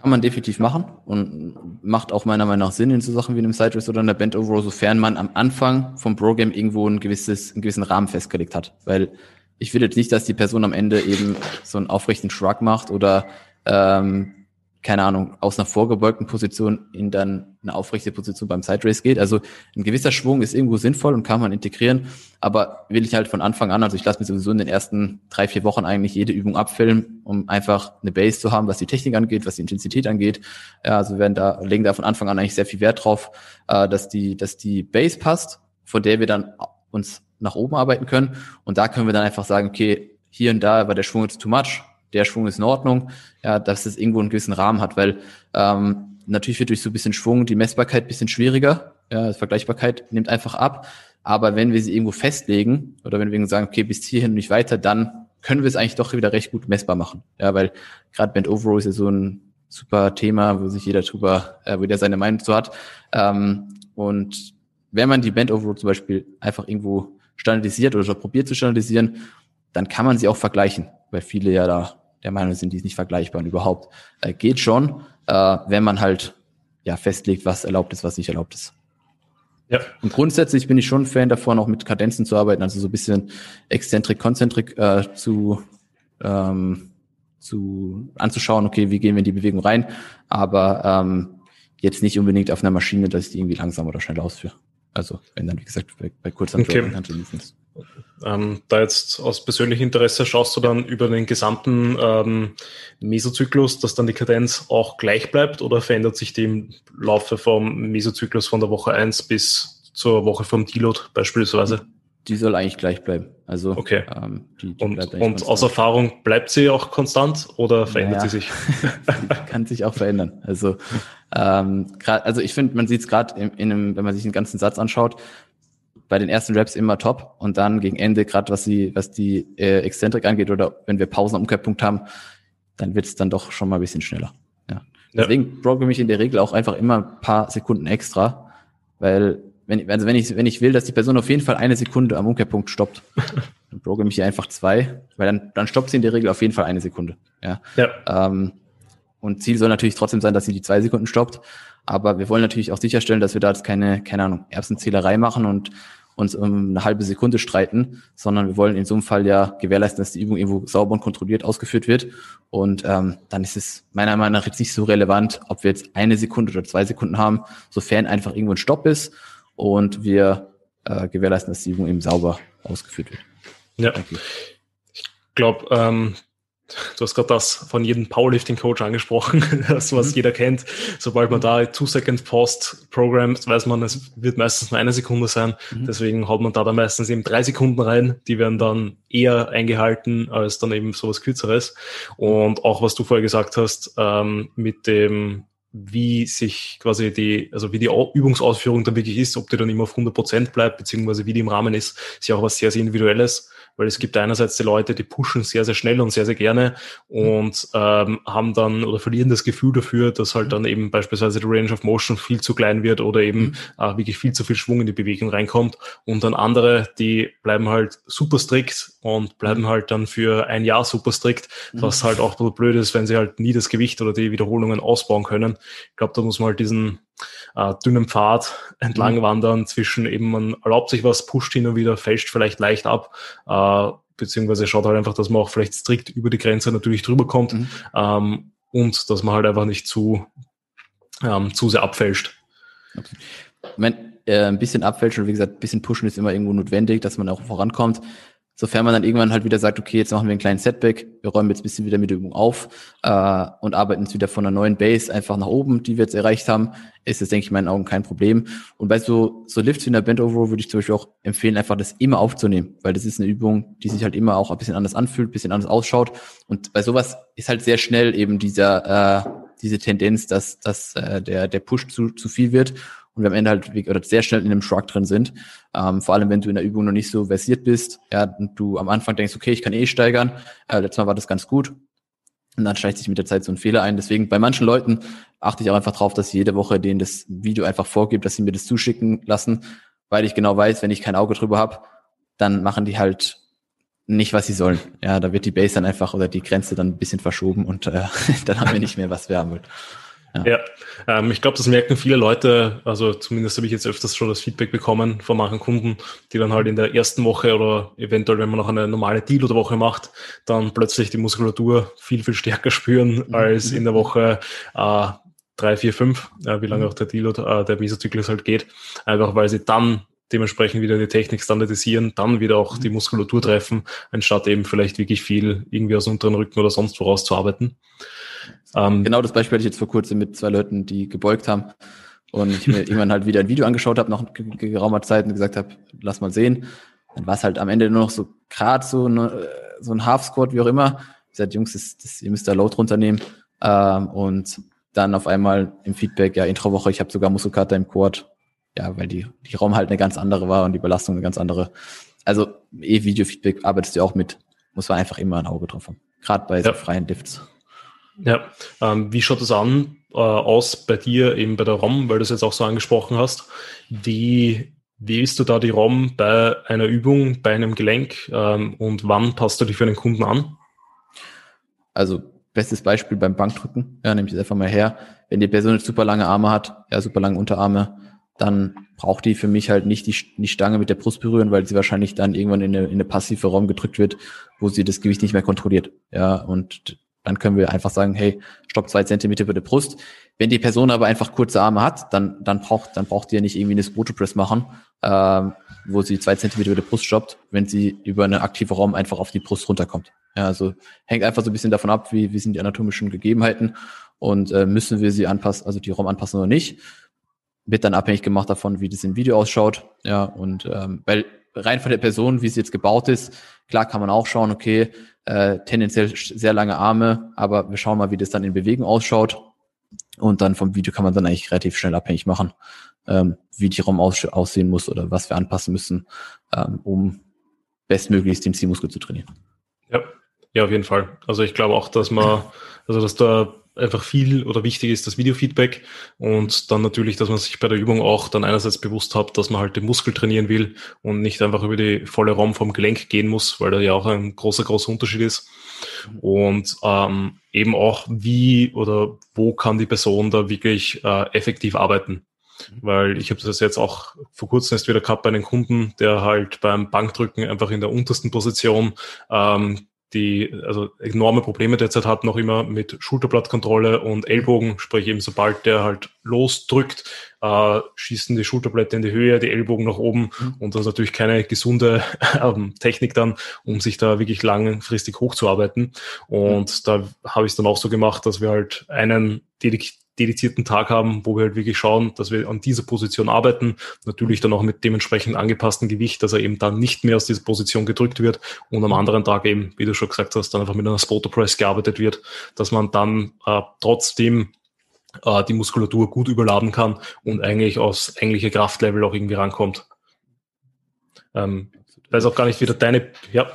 Kann man definitiv machen und macht auch meiner Meinung nach Sinn in so Sachen wie einem Sideways oder einer Bend Overall, sofern man am Anfang vom Pro-Game irgendwo ein gewisses, einen gewissen Rahmen festgelegt hat. Weil ich will jetzt nicht, dass die Person am Ende eben so einen aufrechten Shrug macht oder ähm, keine Ahnung, aus einer vorgebeugten Position in dann eine aufrechte Position beim Side Race geht. Also ein gewisser Schwung ist irgendwo sinnvoll und kann man integrieren, aber will ich halt von Anfang an, also ich lasse mir sowieso in den ersten drei, vier Wochen eigentlich jede Übung abfilmen, um einfach eine Base zu haben, was die Technik angeht, was die Intensität angeht. Ja, also werden da, legen da von Anfang an eigentlich sehr viel Wert drauf, äh, dass die, dass die Base passt, von der wir dann uns nach oben arbeiten können. Und da können wir dann einfach sagen, okay, hier und da war der Schwung jetzt too much, der Schwung ist in Ordnung, ja, dass es irgendwo einen gewissen Rahmen hat, weil ähm, natürlich wird durch so ein bisschen Schwung die Messbarkeit ein bisschen schwieriger, ja, Vergleichbarkeit nimmt einfach ab, aber wenn wir sie irgendwo festlegen oder wenn wir sagen, okay, bis hierhin und nicht weiter, dann können wir es eigentlich doch wieder recht gut messbar machen, ja, weil gerade Band Overall ist ja so ein super Thema, wo sich jeder drüber, äh, wo der seine Meinung zu hat. Ähm, und wenn man die Band Overall zum Beispiel einfach irgendwo standardisiert oder probiert zu standardisieren, dann kann man sie auch vergleichen, weil viele ja da der Meinung sind, die ist nicht vergleichbar und überhaupt äh, geht schon, äh, wenn man halt ja festlegt, was erlaubt ist, was nicht erlaubt ist. Ja. Und grundsätzlich bin ich schon ein Fan davon, auch mit Kadenzen zu arbeiten, also so ein bisschen Exzentrik, Konzentrik äh, zu, ähm, zu anzuschauen, okay, wie gehen wir in die Bewegung rein, aber ähm, jetzt nicht unbedingt auf einer Maschine, dass ich die irgendwie langsam oder schnell ausführe. Also wenn dann, wie gesagt, bei, bei Kurzhantel okay. Ähm, da jetzt aus persönlichem Interesse schaust du dann über den gesamten ähm, Mesozyklus, dass dann die Kadenz auch gleich bleibt oder verändert sich die im Laufe vom Mesozyklus von der Woche 1 bis zur Woche vom Deload beispielsweise? Die soll eigentlich gleich bleiben. Also okay. Ähm, die, die und, und aus Erfahrung bleibt sie auch konstant oder verändert naja. sie sich? kann sich auch verändern. Also ähm, grad, also ich finde, man sieht es gerade in, in einem, wenn man sich den ganzen Satz anschaut, bei den ersten Raps immer top und dann gegen Ende, gerade was die, was die äh, Exzentrik angeht oder wenn wir Pausen am Umkehrpunkt haben, dann wird es dann doch schon mal ein bisschen schneller. Ja. Deswegen programme ich in der Regel auch einfach immer ein paar Sekunden extra, weil wenn, also wenn ich, wenn ich will, dass die Person auf jeden Fall eine Sekunde am Umkehrpunkt stoppt, dann programme ich hier einfach zwei, weil dann, dann stoppt sie in der Regel auf jeden Fall eine Sekunde. Ja. ja. Ähm, und Ziel soll natürlich trotzdem sein, dass sie die zwei Sekunden stoppt. Aber wir wollen natürlich auch sicherstellen, dass wir da jetzt keine, keine Ahnung, Erbsenzählerei machen und uns um eine halbe Sekunde streiten, sondern wir wollen in so einem Fall ja gewährleisten, dass die Übung irgendwo sauber und kontrolliert ausgeführt wird. Und ähm, dann ist es meiner Meinung nach jetzt nicht so relevant, ob wir jetzt eine Sekunde oder zwei Sekunden haben, sofern einfach irgendwo ein Stopp ist und wir äh, gewährleisten, dass die Übung eben sauber ausgeführt wird. Ja. Ich glaube, ähm, Du hast gerade das von jedem Powerlifting-Coach angesprochen, das, was mhm. jeder kennt. Sobald man da Two-Second-Post programmt, weiß man, es wird meistens nur eine Sekunde sein. Mhm. Deswegen haut man da dann meistens eben drei Sekunden rein. Die werden dann eher eingehalten als dann eben sowas Kürzeres. Und auch was du vorher gesagt hast, ähm, mit dem wie sich quasi die, also wie die Übungsausführung dann wirklich ist, ob die dann immer auf 100 Prozent bleibt, beziehungsweise wie die im Rahmen ist, ist ja auch was sehr, sehr Individuelles. Weil es gibt einerseits die Leute, die pushen sehr, sehr schnell und sehr, sehr gerne und ähm, haben dann oder verlieren das Gefühl dafür, dass halt dann eben beispielsweise die Range of Motion viel zu klein wird oder eben mhm. äh, wirklich viel zu viel Schwung in die Bewegung reinkommt und dann andere, die bleiben halt super strikt und bleiben mhm. halt dann für ein Jahr super strikt, mhm. was halt auch blöd ist, wenn sie halt nie das Gewicht oder die Wiederholungen ausbauen können. Ich glaube, da muss man halt diesen äh, dünnen Pfad entlang mhm. wandern zwischen eben man erlaubt sich was, pusht hin und wieder, fälscht vielleicht leicht ab, äh, beziehungsweise schaut halt einfach, dass man auch vielleicht strikt über die Grenze natürlich drüber kommt mhm. ähm, und dass man halt einfach nicht zu, ähm, zu sehr abfälscht. Okay. Wenn äh, ein bisschen abfälschen, wie gesagt, ein bisschen pushen ist immer irgendwo notwendig, dass man auch vorankommt. Sofern man dann irgendwann halt wieder sagt, okay, jetzt machen wir einen kleinen Setback, wir räumen jetzt ein bisschen wieder mit der Übung auf äh, und arbeiten jetzt wieder von einer neuen Base einfach nach oben, die wir jetzt erreicht haben, ist das, denke ich, in meinen Augen kein Problem. Und bei so, so Lifts wie in der Bend würde ich zum Beispiel auch empfehlen, einfach das immer aufzunehmen, weil das ist eine Übung, die sich halt immer auch ein bisschen anders anfühlt, ein bisschen anders ausschaut. Und bei sowas ist halt sehr schnell eben dieser, äh, diese Tendenz, dass, dass äh, der, der Push zu, zu viel wird und wir am Ende halt oder sehr schnell in einem Shrug drin sind. Ähm, vor allem, wenn du in der Übung noch nicht so versiert bist, ja, und du am Anfang denkst, okay, ich kann eh steigern. Äh, letztes Mal war das ganz gut. Und dann schleicht sich mit der Zeit so ein Fehler ein. Deswegen bei manchen Leuten achte ich auch einfach drauf, dass ich jede Woche denen das Video einfach vorgebe, dass sie mir das zuschicken lassen, weil ich genau weiß, wenn ich kein Auge drüber habe, dann machen die halt nicht, was sie sollen. Ja, da wird die Base dann einfach oder die Grenze dann ein bisschen verschoben und äh, dann haben wir nicht mehr, was wir haben wollen. Ja, ja ähm, ich glaube, das merken viele Leute, also zumindest habe ich jetzt öfters schon das Feedback bekommen von manchen Kunden, die dann halt in der ersten Woche oder eventuell, wenn man noch eine normale Deal-Woche macht, dann plötzlich die Muskulatur viel, viel stärker spüren mhm. als in der Woche äh, drei, vier, fünf, äh, wie lange mhm. auch der Deal oder äh, der Mesozyklus halt geht, einfach weil sie dann dementsprechend wieder die Technik standardisieren, dann wieder auch die mhm. Muskulatur treffen, anstatt eben vielleicht wirklich viel irgendwie aus dem unteren Rücken oder sonst woraus zu arbeiten. Ähm, genau das Beispiel hatte ich jetzt vor kurzem mit zwei Leuten, die gebeugt haben. Und ich mir irgendwann halt wieder ein Video angeschaut habe, nach geraumer Zeit und gesagt habe, lass mal sehen. Dann war es halt am Ende nur noch so gerade so, ne, so ein Half-Squat, wie auch immer. Ich sagte, Jungs, das, das, ihr müsst da Load runternehmen. Ähm, und dann auf einmal im Feedback, ja, Introwoche, ich habe sogar Muskelkater im Quad. Ja, weil die, die Raum halt eine ganz andere war und die Belastung eine ganz andere. Also eh Video-Feedback arbeitest du auch mit. Muss man einfach immer ein Auge drauf haben. Gerade bei ja. so freien Lifts. Ja, ähm, wie schaut es an äh, aus bei dir eben bei der ROM, weil du es jetzt auch so angesprochen hast? Wie wählst du da die ROM bei einer Übung, bei einem Gelenk ähm, und wann passt du die für den Kunden an? Also bestes Beispiel beim Bankdrücken, ja, nehme ich jetzt einfach mal her. Wenn die Person jetzt super lange Arme hat, ja, super lange Unterarme, dann braucht die für mich halt nicht die, die Stange mit der Brust berühren, weil sie wahrscheinlich dann irgendwann in eine, in eine passive Raum gedrückt wird, wo sie das Gewicht nicht mehr kontrolliert. Ja, und dann können wir einfach sagen, hey, stopp zwei Zentimeter über der Brust. Wenn die Person aber einfach kurze Arme hat, dann, dann braucht, dann braucht ihr nicht irgendwie eine Squat machen, ähm, wo sie zwei Zentimeter über der Brust stoppt, wenn sie über einen aktiven Raum einfach auf die Brust runterkommt. Ja, also hängt einfach so ein bisschen davon ab, wie, wie sind die anatomischen Gegebenheiten und äh, müssen wir sie anpassen, also die Raum anpassen oder nicht. Wird dann abhängig gemacht davon, wie das im Video ausschaut. Ja, und ähm, weil rein von der Person, wie sie jetzt gebaut ist, klar kann man auch schauen, okay, äh, tendenziell sehr lange Arme, aber wir schauen mal, wie das dann in Bewegung ausschaut. Und dann vom Video kann man dann eigentlich relativ schnell abhängig machen, ähm, wie die Raum aus aussehen muss oder was wir anpassen müssen, ähm, um bestmöglichst den Zielmuskel zu trainieren. Ja, ja, auf jeden Fall. Also ich glaube auch, dass man, also dass da einfach viel oder wichtig ist das Videofeedback und dann natürlich, dass man sich bei der Übung auch dann einerseits bewusst hat, dass man halt den Muskel trainieren will und nicht einfach über die volle Raum vom Gelenk gehen muss, weil da ja auch ein großer, großer Unterschied ist. Und ähm, eben auch, wie oder wo kann die Person da wirklich äh, effektiv arbeiten. Weil ich habe das jetzt auch vor kurzem erst wieder gehabt bei einem Kunden, der halt beim Bankdrücken einfach in der untersten Position ähm, die also enorme Probleme derzeit hat, noch immer mit Schulterblattkontrolle und Ellbogen, sprich eben sobald der halt losdrückt, äh, schießen die Schulterblätter in die Höhe, die Ellbogen nach oben mhm. und das ist natürlich keine gesunde ähm, Technik dann, um sich da wirklich langfristig hochzuarbeiten. Und mhm. da habe ich es dann auch so gemacht, dass wir halt einen dedik dedizierten Tag haben, wo wir halt wirklich schauen, dass wir an dieser Position arbeiten. Natürlich dann auch mit dementsprechend angepassten Gewicht, dass er eben dann nicht mehr aus dieser Position gedrückt wird und am anderen Tag eben, wie du schon gesagt hast, dann einfach mit einer Spotter Press gearbeitet wird, dass man dann äh, trotzdem äh, die Muskulatur gut überladen kann und eigentlich aus eigentliche Kraftlevel auch irgendwie rankommt. Ähm, weiß auch gar nicht wieder deine, ja.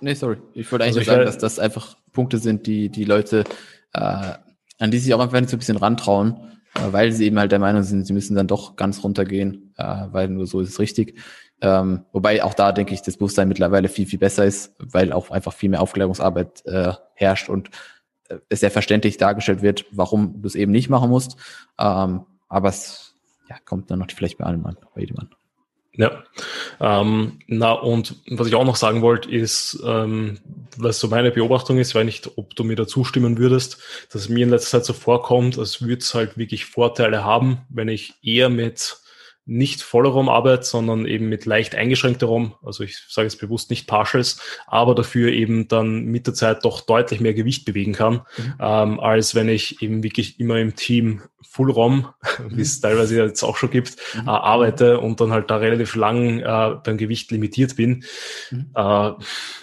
Nee, sorry. Ich wollte eigentlich also sagen, dass das einfach Punkte sind, die die Leute, äh, an die sich auch einfach nicht so ein bisschen rantrauen, äh, weil sie eben halt der Meinung sind, sie müssen dann doch ganz runtergehen, äh, weil nur so ist es richtig. Ähm, wobei auch da denke ich, das Bewusstsein mittlerweile viel, viel besser ist, weil auch einfach viel mehr Aufklärungsarbeit äh, herrscht und äh, es sehr verständlich dargestellt wird, warum du es eben nicht machen musst. Ähm, aber es ja, kommt dann noch vielleicht bei allem an, bei jedem an. Ja, ähm, na und was ich auch noch sagen wollte, ist, ähm, was so meine Beobachtung ist, weiß nicht, ob du mir da zustimmen würdest, dass es mir in letzter Zeit so vorkommt, als würde es halt wirklich Vorteile haben, wenn ich eher mit nicht voller ROM-Arbeit, sondern eben mit leicht eingeschränkter ROM. Also ich sage jetzt bewusst nicht Partials, aber dafür eben dann mit der Zeit doch deutlich mehr Gewicht bewegen kann, mhm. ähm, als wenn ich eben wirklich immer im Team Full ROM, mhm. wie es teilweise jetzt auch schon gibt, mhm. äh, arbeite und dann halt da relativ lang äh, beim Gewicht limitiert bin. Mhm. Äh,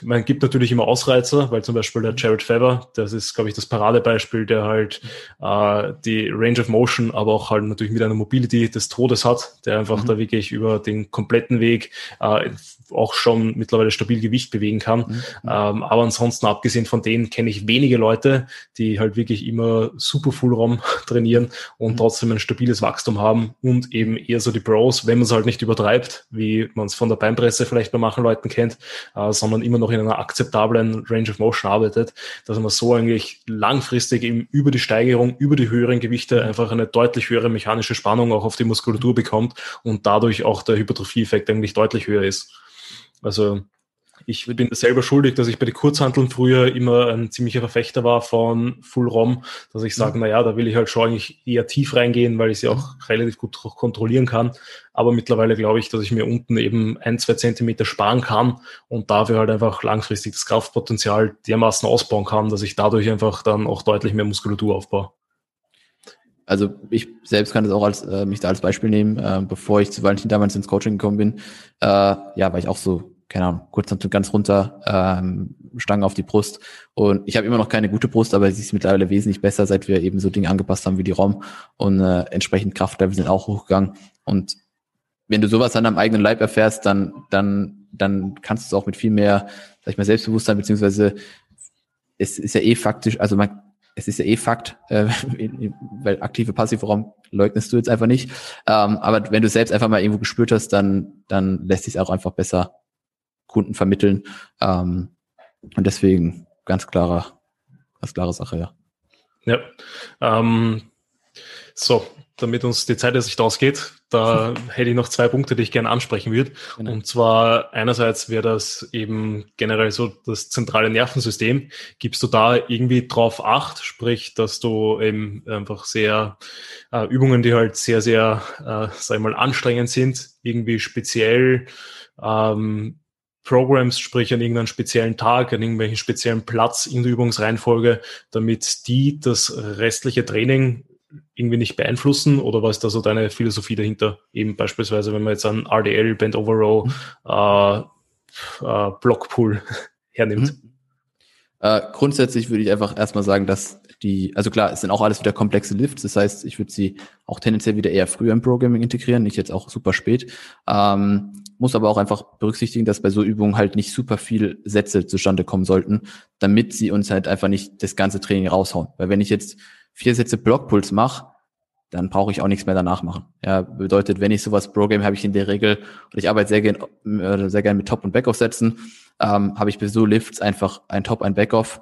man gibt natürlich immer Ausreizer, weil zum Beispiel der Jared Faber, das ist, glaube ich, das Paradebeispiel, der halt äh, die Range of Motion, aber auch halt natürlich mit einer Mobility des Todes hat, der einfach mhm. da wirklich über den kompletten Weg äh, auch schon mittlerweile stabil Gewicht bewegen kann. Mhm. Ähm, aber ansonsten, abgesehen von denen, kenne ich wenige Leute, die halt wirklich immer super Full ROM trainieren und mhm. trotzdem ein stabiles Wachstum haben und eben eher so die Bros, wenn man es halt nicht übertreibt, wie man es von der Beinpresse vielleicht bei manchen Leuten kennt, äh, sondern immer noch in einer akzeptablen Range of Motion arbeitet, dass man so eigentlich langfristig eben über die Steigerung, über die höheren Gewichte einfach eine deutlich höhere mechanische Spannung auch auf die Muskulatur bekommt und dadurch auch der Hypertrophie-Effekt eigentlich deutlich höher ist. Also ich bin selber schuldig, dass ich bei den Kurzhanteln früher immer ein ziemlicher Verfechter war von Full ROM, dass ich sage, mhm. naja, da will ich halt schon eigentlich eher tief reingehen, weil ich sie auch mhm. relativ gut kontrollieren kann. Aber mittlerweile glaube ich, dass ich mir unten eben ein, zwei Zentimeter sparen kann und dafür halt einfach langfristig das Kraftpotenzial dermaßen ausbauen kann, dass ich dadurch einfach dann auch deutlich mehr Muskulatur aufbaue. Also ich selbst kann das auch als äh, mich da als Beispiel nehmen, äh, bevor ich zu Valentin damals ins Coaching gekommen bin, äh, ja, war ich auch so keine Ahnung, kurz und ganz runter, ähm, Stange auf die Brust. Und ich habe immer noch keine gute Brust, aber sie ist mittlerweile wesentlich besser, seit wir eben so Dinge angepasst haben wie die ROM. Und äh, entsprechend Kraftlevel sind auch hochgegangen. Und wenn du sowas an deinem eigenen Leib erfährst, dann, dann, dann kannst du es auch mit viel mehr, sag ich mal, Selbstbewusstsein, beziehungsweise es ist ja eh faktisch, also man, es ist ja eh Fakt, äh, weil aktive, passive Raum leugnest du jetzt einfach nicht. Ähm, aber wenn du selbst einfach mal irgendwo gespürt hast, dann, dann lässt sich auch einfach besser Kunden vermitteln. Ähm, und deswegen ganz klarer, ganz klare Sache, ja. Ja. Ähm, so, damit uns die Zeit jetzt nicht ausgeht, da hätte ich noch zwei Punkte, die ich gerne ansprechen würde. Genau. Und zwar einerseits wäre das eben generell so das zentrale Nervensystem. Gibst du da irgendwie drauf acht, sprich, dass du eben einfach sehr äh, Übungen, die halt sehr, sehr, äh, sag ich mal, anstrengend sind, irgendwie speziell ähm, Programs, sprich an irgendeinem speziellen Tag, an irgendwelchen speziellen Platz in der Übungsreihenfolge, damit die das restliche Training irgendwie nicht beeinflussen? Oder was ist da so deine Philosophie dahinter? Eben beispielsweise, wenn man jetzt an RDL, Band Over Row, mhm. äh, äh, Blockpool hernimmt. Mhm. Äh, grundsätzlich würde ich einfach erstmal sagen, dass die, also klar, es sind auch alles wieder komplexe Lifts, das heißt, ich würde sie auch tendenziell wieder eher früher im Programming integrieren, nicht jetzt auch super spät. Ähm, muss aber auch einfach berücksichtigen, dass bei so Übungen halt nicht super viel Sätze zustande kommen sollten, damit sie uns halt einfach nicht das ganze Training raushauen. Weil wenn ich jetzt vier Sätze Blockpuls mache, dann brauche ich auch nichts mehr danach machen. Ja, bedeutet, wenn ich sowas Pro-Game habe ich in der Regel, und ich arbeite sehr gerne äh, sehr gern mit Top- und Backoff-Sätzen, ähm, habe ich bei so Lifts einfach ein Top, ein Backoff,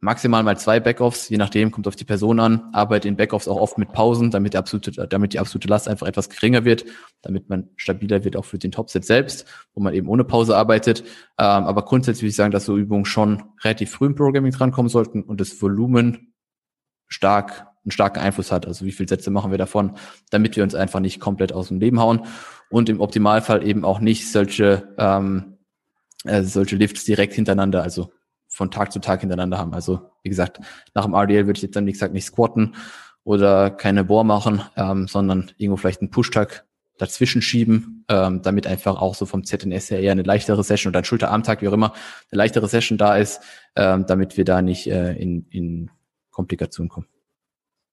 maximal mal zwei Backoffs, je nachdem, kommt auf die Person an, arbeite in Backoffs auch oft mit Pausen, damit die absolute, damit die absolute Last einfach etwas geringer wird, damit man stabiler wird auch für den Topset selbst, wo man eben ohne Pause arbeitet. Ähm, aber grundsätzlich würde ich sagen, dass so Übungen schon relativ früh im Programming drankommen sollten und das Volumen stark einen starken Einfluss hat. Also wie viele Sätze machen wir davon, damit wir uns einfach nicht komplett aus dem Leben hauen und im Optimalfall eben auch nicht solche ähm, äh, solche Lifts direkt hintereinander, also von Tag zu Tag hintereinander haben. Also wie gesagt, nach dem RDL würde ich jetzt dann wie gesagt nicht squatten oder keine Bohr machen, ähm, sondern irgendwo vielleicht einen Push-Tag dazwischen schieben, ähm, damit einfach auch so vom ZNS her eher eine leichtere Session oder ein Schulterarmtag, wie auch immer, eine leichtere Session da ist, ähm, damit wir da nicht äh, in, in Komplikationen kommen.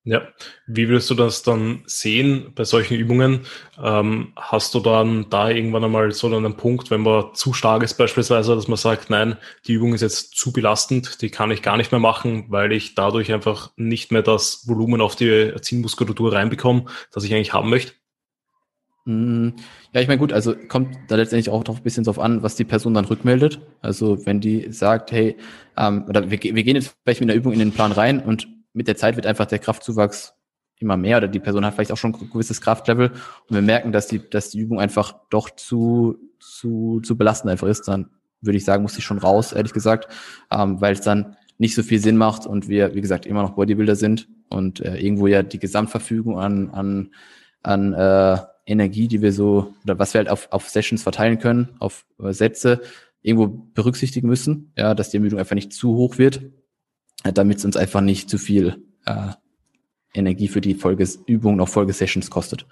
Ja, wie würdest du das dann sehen bei solchen Übungen? Ähm, hast du dann da irgendwann einmal so einen Punkt, wenn man zu stark ist beispielsweise, dass man sagt, nein, die Übung ist jetzt zu belastend, die kann ich gar nicht mehr machen, weil ich dadurch einfach nicht mehr das Volumen auf die Zielmuskulatur reinbekomme, das ich eigentlich haben möchte? Hm, ja, ich meine, gut, also kommt da letztendlich auch noch ein bisschen drauf an, was die Person dann rückmeldet. Also wenn die sagt, hey, ähm, oder wir, wir gehen jetzt vielleicht mit einer Übung in den Plan rein und mit der Zeit wird einfach der Kraftzuwachs immer mehr oder die Person hat vielleicht auch schon ein gewisses Kraftlevel und wir merken, dass die, dass die Übung einfach doch zu, zu, zu belastend einfach ist, dann würde ich sagen, muss ich schon raus, ehrlich gesagt, ähm, weil es dann nicht so viel Sinn macht und wir, wie gesagt, immer noch Bodybuilder sind und äh, irgendwo ja die Gesamtverfügung an, an, an äh, Energie, die wir so, oder was wir halt auf, auf Sessions verteilen können, auf äh, Sätze, irgendwo berücksichtigen müssen, ja, dass die Ermüdung einfach nicht zu hoch wird damit es uns einfach nicht zu viel äh, Energie für die Folgeübung noch Folgesessions kostet.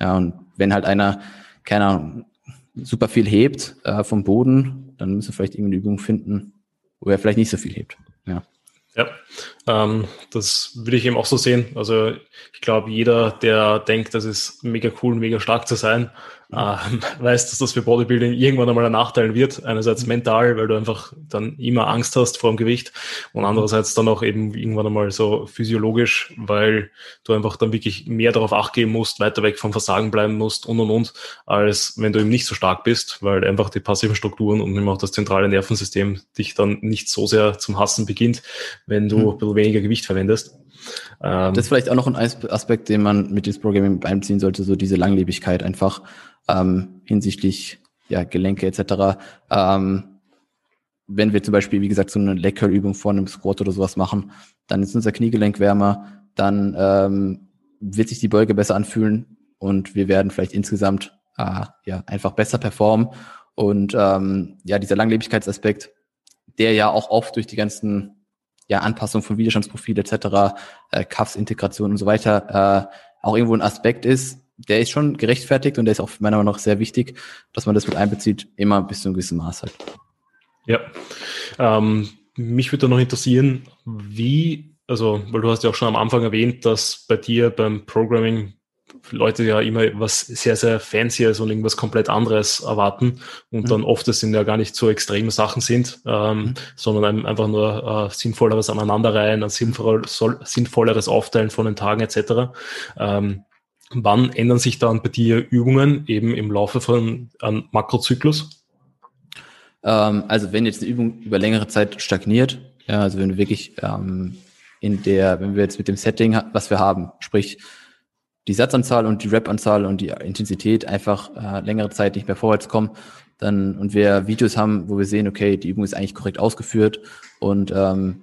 Ja, und wenn halt einer, keine Ahnung, super viel hebt äh, vom Boden, dann müssen wir vielleicht irgendeine Übung finden, wo er vielleicht nicht so viel hebt. Ja. Ja, ähm, das würde ich eben auch so sehen. Also ich glaube, jeder, der denkt, das ist mega cool, mega stark zu sein, ähm, weiß, dass das für Bodybuilding irgendwann einmal ein Nachteil wird. Einerseits mhm. mental, weil du einfach dann immer Angst hast vor dem Gewicht und andererseits dann auch eben irgendwann einmal so physiologisch, weil du einfach dann wirklich mehr darauf acht geben musst, weiter weg vom Versagen bleiben musst und und und, als wenn du eben nicht so stark bist, weil einfach die passiven Strukturen und eben auch das zentrale Nervensystem dich dann nicht so sehr zum Hassen beginnt, wenn du mhm. ein bisschen weniger Gewicht verwendest. Ähm, das ist vielleicht auch noch ein Aspekt, den man mit ins Programming einziehen sollte, so diese Langlebigkeit einfach ähm, hinsichtlich ja, Gelenke etc. Ähm, wenn wir zum Beispiel, wie gesagt, so eine Leg-Curl-Übung vor einem Squat oder sowas machen, dann ist unser Kniegelenk wärmer, dann ähm, wird sich die Beuge besser anfühlen und wir werden vielleicht insgesamt äh, ja einfach besser performen. Und ähm, ja, dieser Langlebigkeitsaspekt, der ja auch oft durch die ganzen ja, Anpassungen von Widerstandsprofil etc., äh, Cuffs-Integration und so weiter äh, auch irgendwo ein Aspekt ist, der ist schon gerechtfertigt und der ist auch meiner Meinung nach sehr wichtig, dass man das mit einbezieht, immer bis zu einem gewissen Maß halt. Ja, ähm, mich würde noch interessieren, wie, also, weil du hast ja auch schon am Anfang erwähnt, dass bei dir beim Programming Leute ja immer was sehr, sehr Fancyes und irgendwas komplett anderes erwarten und mhm. dann oft es sind ja gar nicht so extreme Sachen sind, ähm, mhm. sondern einfach nur äh, sinnvolleres Aneinanderreihen, ein sinnvoll, sinnvolleres Aufteilen von den Tagen etc. Ähm, Wann ändern sich dann bei dir Übungen eben im Laufe von einem Makrozyklus? Ähm, also wenn jetzt eine Übung über längere Zeit stagniert, ja, also wenn wir wirklich ähm, in der, wenn wir jetzt mit dem Setting, was wir haben, sprich die Satzanzahl und die Rep-Anzahl und die Intensität einfach äh, längere Zeit nicht mehr vorwärts kommen, dann und wir Videos haben, wo wir sehen, okay, die Übung ist eigentlich korrekt ausgeführt und ähm,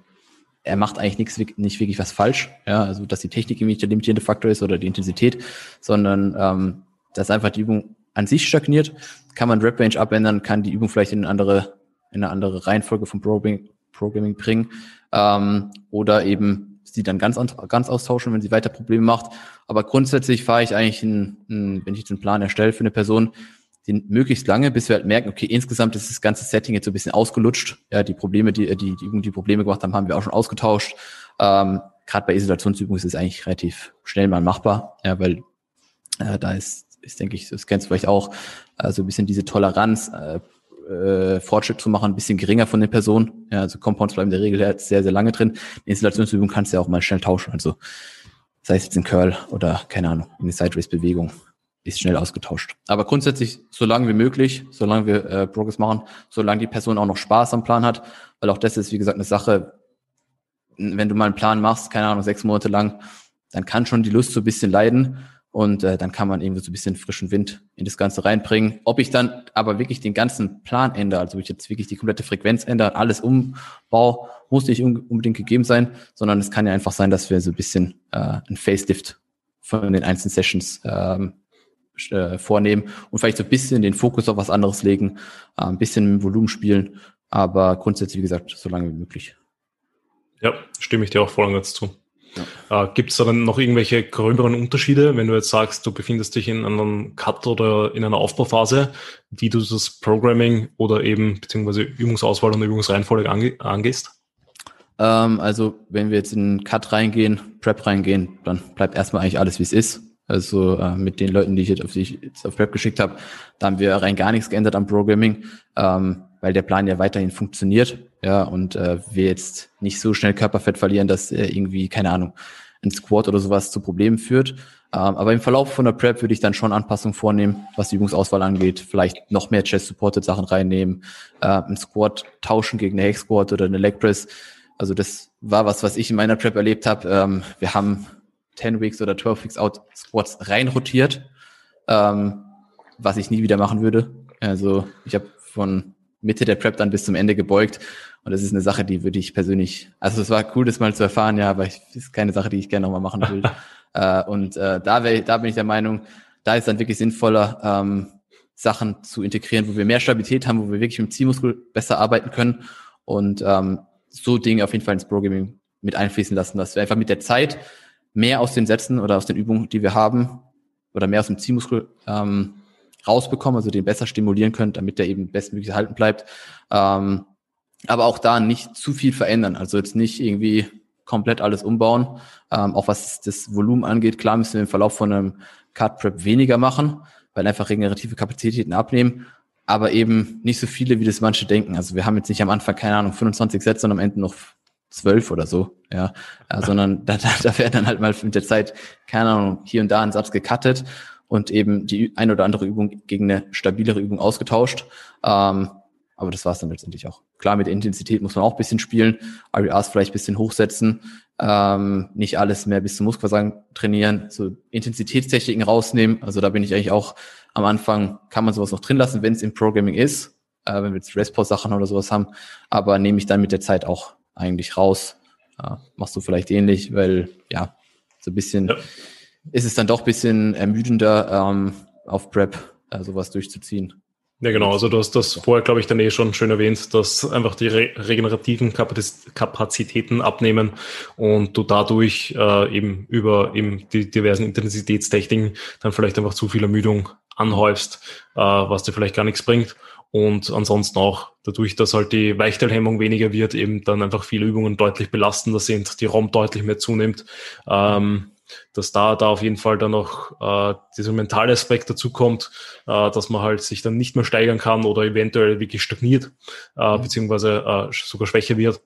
er macht eigentlich nichts, nicht wirklich was falsch, ja, also dass die Technik irgendwie der limitierende Faktor ist oder die Intensität, sondern ähm, dass einfach die Übung an sich stagniert, kann man Rep Range abändern, kann die Übung vielleicht in eine andere, in eine andere Reihenfolge vom Programming, Programming bringen ähm, oder eben sie dann ganz, ganz austauschen, wenn sie weiter Probleme macht. Aber grundsätzlich fahre ich eigentlich, ein, ein, wenn ich jetzt einen Plan erstelle für eine Person, den möglichst lange, bis wir halt merken, okay, insgesamt ist das ganze Setting jetzt so ein bisschen ausgelutscht. Ja, die Probleme, die die, die Übungen, die Probleme gemacht haben, haben wir auch schon ausgetauscht. Ähm, Gerade bei Isolationsübungen ist es eigentlich relativ schnell mal machbar, ja, weil äh, da ist, ist, denke ich, das kennst du vielleicht auch, äh, so ein bisschen diese Toleranz, äh, äh, Fortschritt zu machen, ein bisschen geringer von den Personen. Ja, also Compounds bleiben in der Regel sehr, sehr lange drin. Die Installationsübung kannst du ja auch mal schnell tauschen. Also sei es jetzt ein Curl oder, keine Ahnung, eine Sideways-Bewegung ist schnell ausgetauscht. Aber grundsätzlich, so lange wie möglich, solange wir äh, Progress machen, solange die Person auch noch Spaß am Plan hat, weil auch das ist, wie gesagt, eine Sache, wenn du mal einen Plan machst, keine Ahnung, sechs Monate lang, dann kann schon die Lust so ein bisschen leiden und äh, dann kann man irgendwie so ein bisschen frischen Wind in das Ganze reinbringen. Ob ich dann aber wirklich den ganzen Plan ändere, also ich jetzt wirklich die komplette Frequenz ändere, alles umbau, muss nicht unbedingt gegeben sein, sondern es kann ja einfach sein, dass wir so ein bisschen äh, ein Facelift von den einzelnen Sessions ähm, äh, vornehmen und vielleicht so ein bisschen den Fokus auf was anderes legen, äh, ein bisschen mit Volumen spielen, aber grundsätzlich, wie gesagt, so lange wie möglich. Ja, stimme ich dir auch voll und ganz zu. Ja. Äh, Gibt es dann noch irgendwelche gröberen Unterschiede, wenn du jetzt sagst, du befindest dich in einem Cut oder in einer Aufbauphase, wie du das Programming oder eben beziehungsweise Übungsauswahl und Übungsreihenfolge ange angehst? Ähm, also wenn wir jetzt in Cut reingehen, Prep reingehen, dann bleibt erstmal eigentlich alles, wie es ist. Also äh, mit den Leuten, die ich jetzt auf, die ich jetzt auf Prep geschickt habe, da haben wir rein gar nichts geändert am Programming, ähm, weil der Plan ja weiterhin funktioniert. Ja, und äh, wir jetzt nicht so schnell Körperfett verlieren, dass äh, irgendwie, keine Ahnung, ein Squat oder sowas zu Problemen führt. Ähm, aber im Verlauf von der Prep würde ich dann schon Anpassungen vornehmen, was die Übungsauswahl angeht. Vielleicht noch mehr Chest-Supported Sachen reinnehmen, äh, einen Squat tauschen gegen eine Hex Squat oder eine Leg Press. Also das war was, was ich in meiner Prep erlebt habe. Ähm, wir haben 10 Weeks oder 12 Weeks Out Squats rein rotiert, ähm, was ich nie wieder machen würde. Also ich habe von Mitte der Prep dann bis zum Ende gebeugt und das ist eine Sache, die würde ich persönlich, also es war cool, das mal zu erfahren, ja, aber es ist keine Sache, die ich gerne nochmal machen will. äh, und äh, da, wär, da bin ich der Meinung, da ist dann wirklich sinnvoller, ähm, Sachen zu integrieren, wo wir mehr Stabilität haben, wo wir wirklich mit dem Zielmuskel besser arbeiten können und ähm, so Dinge auf jeden Fall ins Programming mit einfließen lassen, dass wir einfach mit der Zeit mehr aus den Sätzen oder aus den Übungen, die wir haben, oder mehr aus dem Zielmuskel ähm, rausbekommen, also den besser stimulieren können, damit der eben bestmöglich erhalten bleibt. Ähm, aber auch da nicht zu viel verändern. Also jetzt nicht irgendwie komplett alles umbauen. Ähm, auch was das Volumen angeht, klar müssen wir im Verlauf von einem Card Prep weniger machen, weil einfach regenerative Kapazitäten abnehmen, aber eben nicht so viele, wie das manche denken. Also wir haben jetzt nicht am Anfang, keine Ahnung, 25 Sätze und am Ende noch zwölf oder so, ja, äh, sondern da, da, da werden dann halt mal mit der Zeit, keine Ahnung, hier und da ein Satz gecuttet und eben die ein oder andere Übung gegen eine stabilere Übung ausgetauscht. Ähm, aber das war es dann letztendlich auch. Klar, mit der Intensität muss man auch ein bisschen spielen, RERs vielleicht ein bisschen hochsetzen, ähm, nicht alles mehr bis zum Muskelversagen trainieren, so Intensitätstechniken rausnehmen. Also da bin ich eigentlich auch am Anfang, kann man sowas noch drin lassen, wenn es im Programming ist, äh, wenn wir jetzt Restpause-Sachen oder sowas haben, aber nehme ich dann mit der Zeit auch eigentlich raus. Äh, machst du vielleicht ähnlich, weil ja, so ein bisschen ja. Ist es dann doch ein bisschen ermüdender, ähm, auf Prep äh, sowas durchzuziehen. Ja, genau. Also du hast das vorher, glaube ich, dann eh schon schön erwähnt, dass einfach die re regenerativen Kapazitäten abnehmen und du dadurch äh, eben über eben die diversen Intensitätstechniken dann vielleicht einfach zu viel Ermüdung anhäufst, äh, was dir vielleicht gar nichts bringt. Und ansonsten auch dadurch, dass halt die Weichteilhemmung weniger wird, eben dann einfach viele Übungen deutlich belastender sind, die ROM deutlich mehr zunimmt. Ähm, dass da, da auf jeden Fall dann noch äh, dieser mentale Aspekt dazu kommt, äh, dass man halt sich dann nicht mehr steigern kann oder eventuell wirklich stagniert, äh, mhm. beziehungsweise äh, sogar schwächer wird.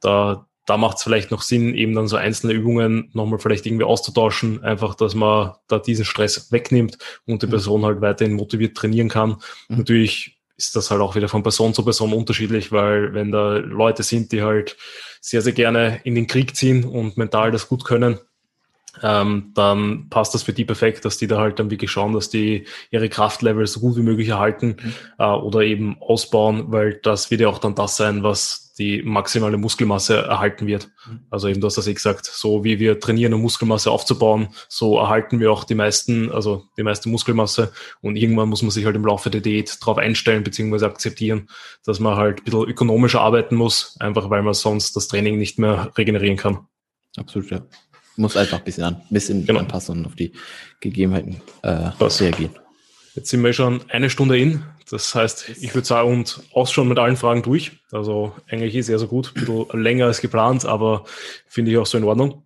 Da, da macht es vielleicht noch Sinn, eben dann so einzelne Übungen nochmal vielleicht irgendwie auszutauschen, einfach, dass man da diesen Stress wegnimmt und die mhm. Person halt weiterhin motiviert trainieren kann. Mhm. Natürlich ist das halt auch wieder von Person zu Person unterschiedlich, weil wenn da Leute sind, die halt sehr, sehr gerne in den Krieg ziehen und mental das gut können, ähm, dann passt das für die perfekt, dass die da halt dann wirklich schauen, dass die ihre Kraftlevel so gut wie möglich erhalten mhm. äh, oder eben ausbauen, weil das wird ja auch dann das sein, was die maximale Muskelmasse erhalten wird. Mhm. Also eben, du hast das eh gesagt, so wie wir trainieren, um Muskelmasse aufzubauen, so erhalten wir auch die meisten, also die meiste Muskelmasse und irgendwann muss man sich halt im Laufe der Diät darauf einstellen bzw. akzeptieren, dass man halt ein bisschen ökonomischer arbeiten muss, einfach weil man sonst das Training nicht mehr regenerieren kann. Absolut, ja. Muss einfach ein bisschen, an, bisschen genau. anpassen und auf die Gegebenheiten äh, reagieren. Jetzt sind wir schon eine Stunde in. Das heißt, ich würde sagen, und auch schon mit allen Fragen durch. Also eigentlich ist sehr, sehr gut. Ein bisschen länger als geplant, aber finde ich auch so in Ordnung.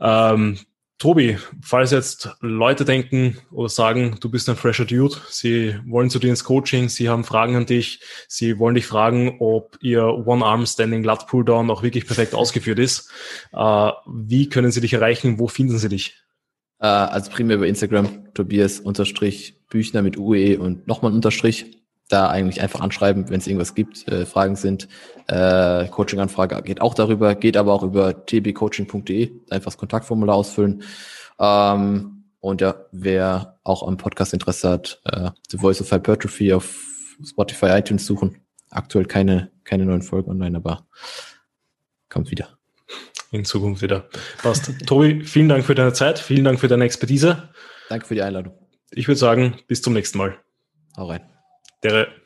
Ähm, Tobi, falls jetzt Leute denken oder sagen, du bist ein fresher Dude, sie wollen zu dir ins Coaching, sie haben Fragen an dich, sie wollen dich fragen, ob ihr One-Arm-Standing Lat Pulldown auch wirklich perfekt ausgeführt ist. Äh, wie können sie dich erreichen? Wo finden sie dich? Äh, also primär über Instagram, Tobias unterstrich Büchner mit UE und nochmal Unterstrich da eigentlich einfach anschreiben, wenn es irgendwas gibt, äh, Fragen sind. Äh, Coaching-Anfrage geht auch darüber, geht aber auch über tbcoaching.de, einfach das Kontaktformular ausfüllen. Ähm, und ja, wer auch am Podcast Interesse hat, äh, The Voice of Hypertrophy auf Spotify, iTunes suchen. Aktuell keine, keine neuen Folgen online, aber kommt wieder. In Zukunft wieder. Passt. Tobi, vielen Dank für deine Zeit, vielen Dank für deine Expertise. Danke für die Einladung. Ich würde sagen, bis zum nächsten Mal. Hau rein. Der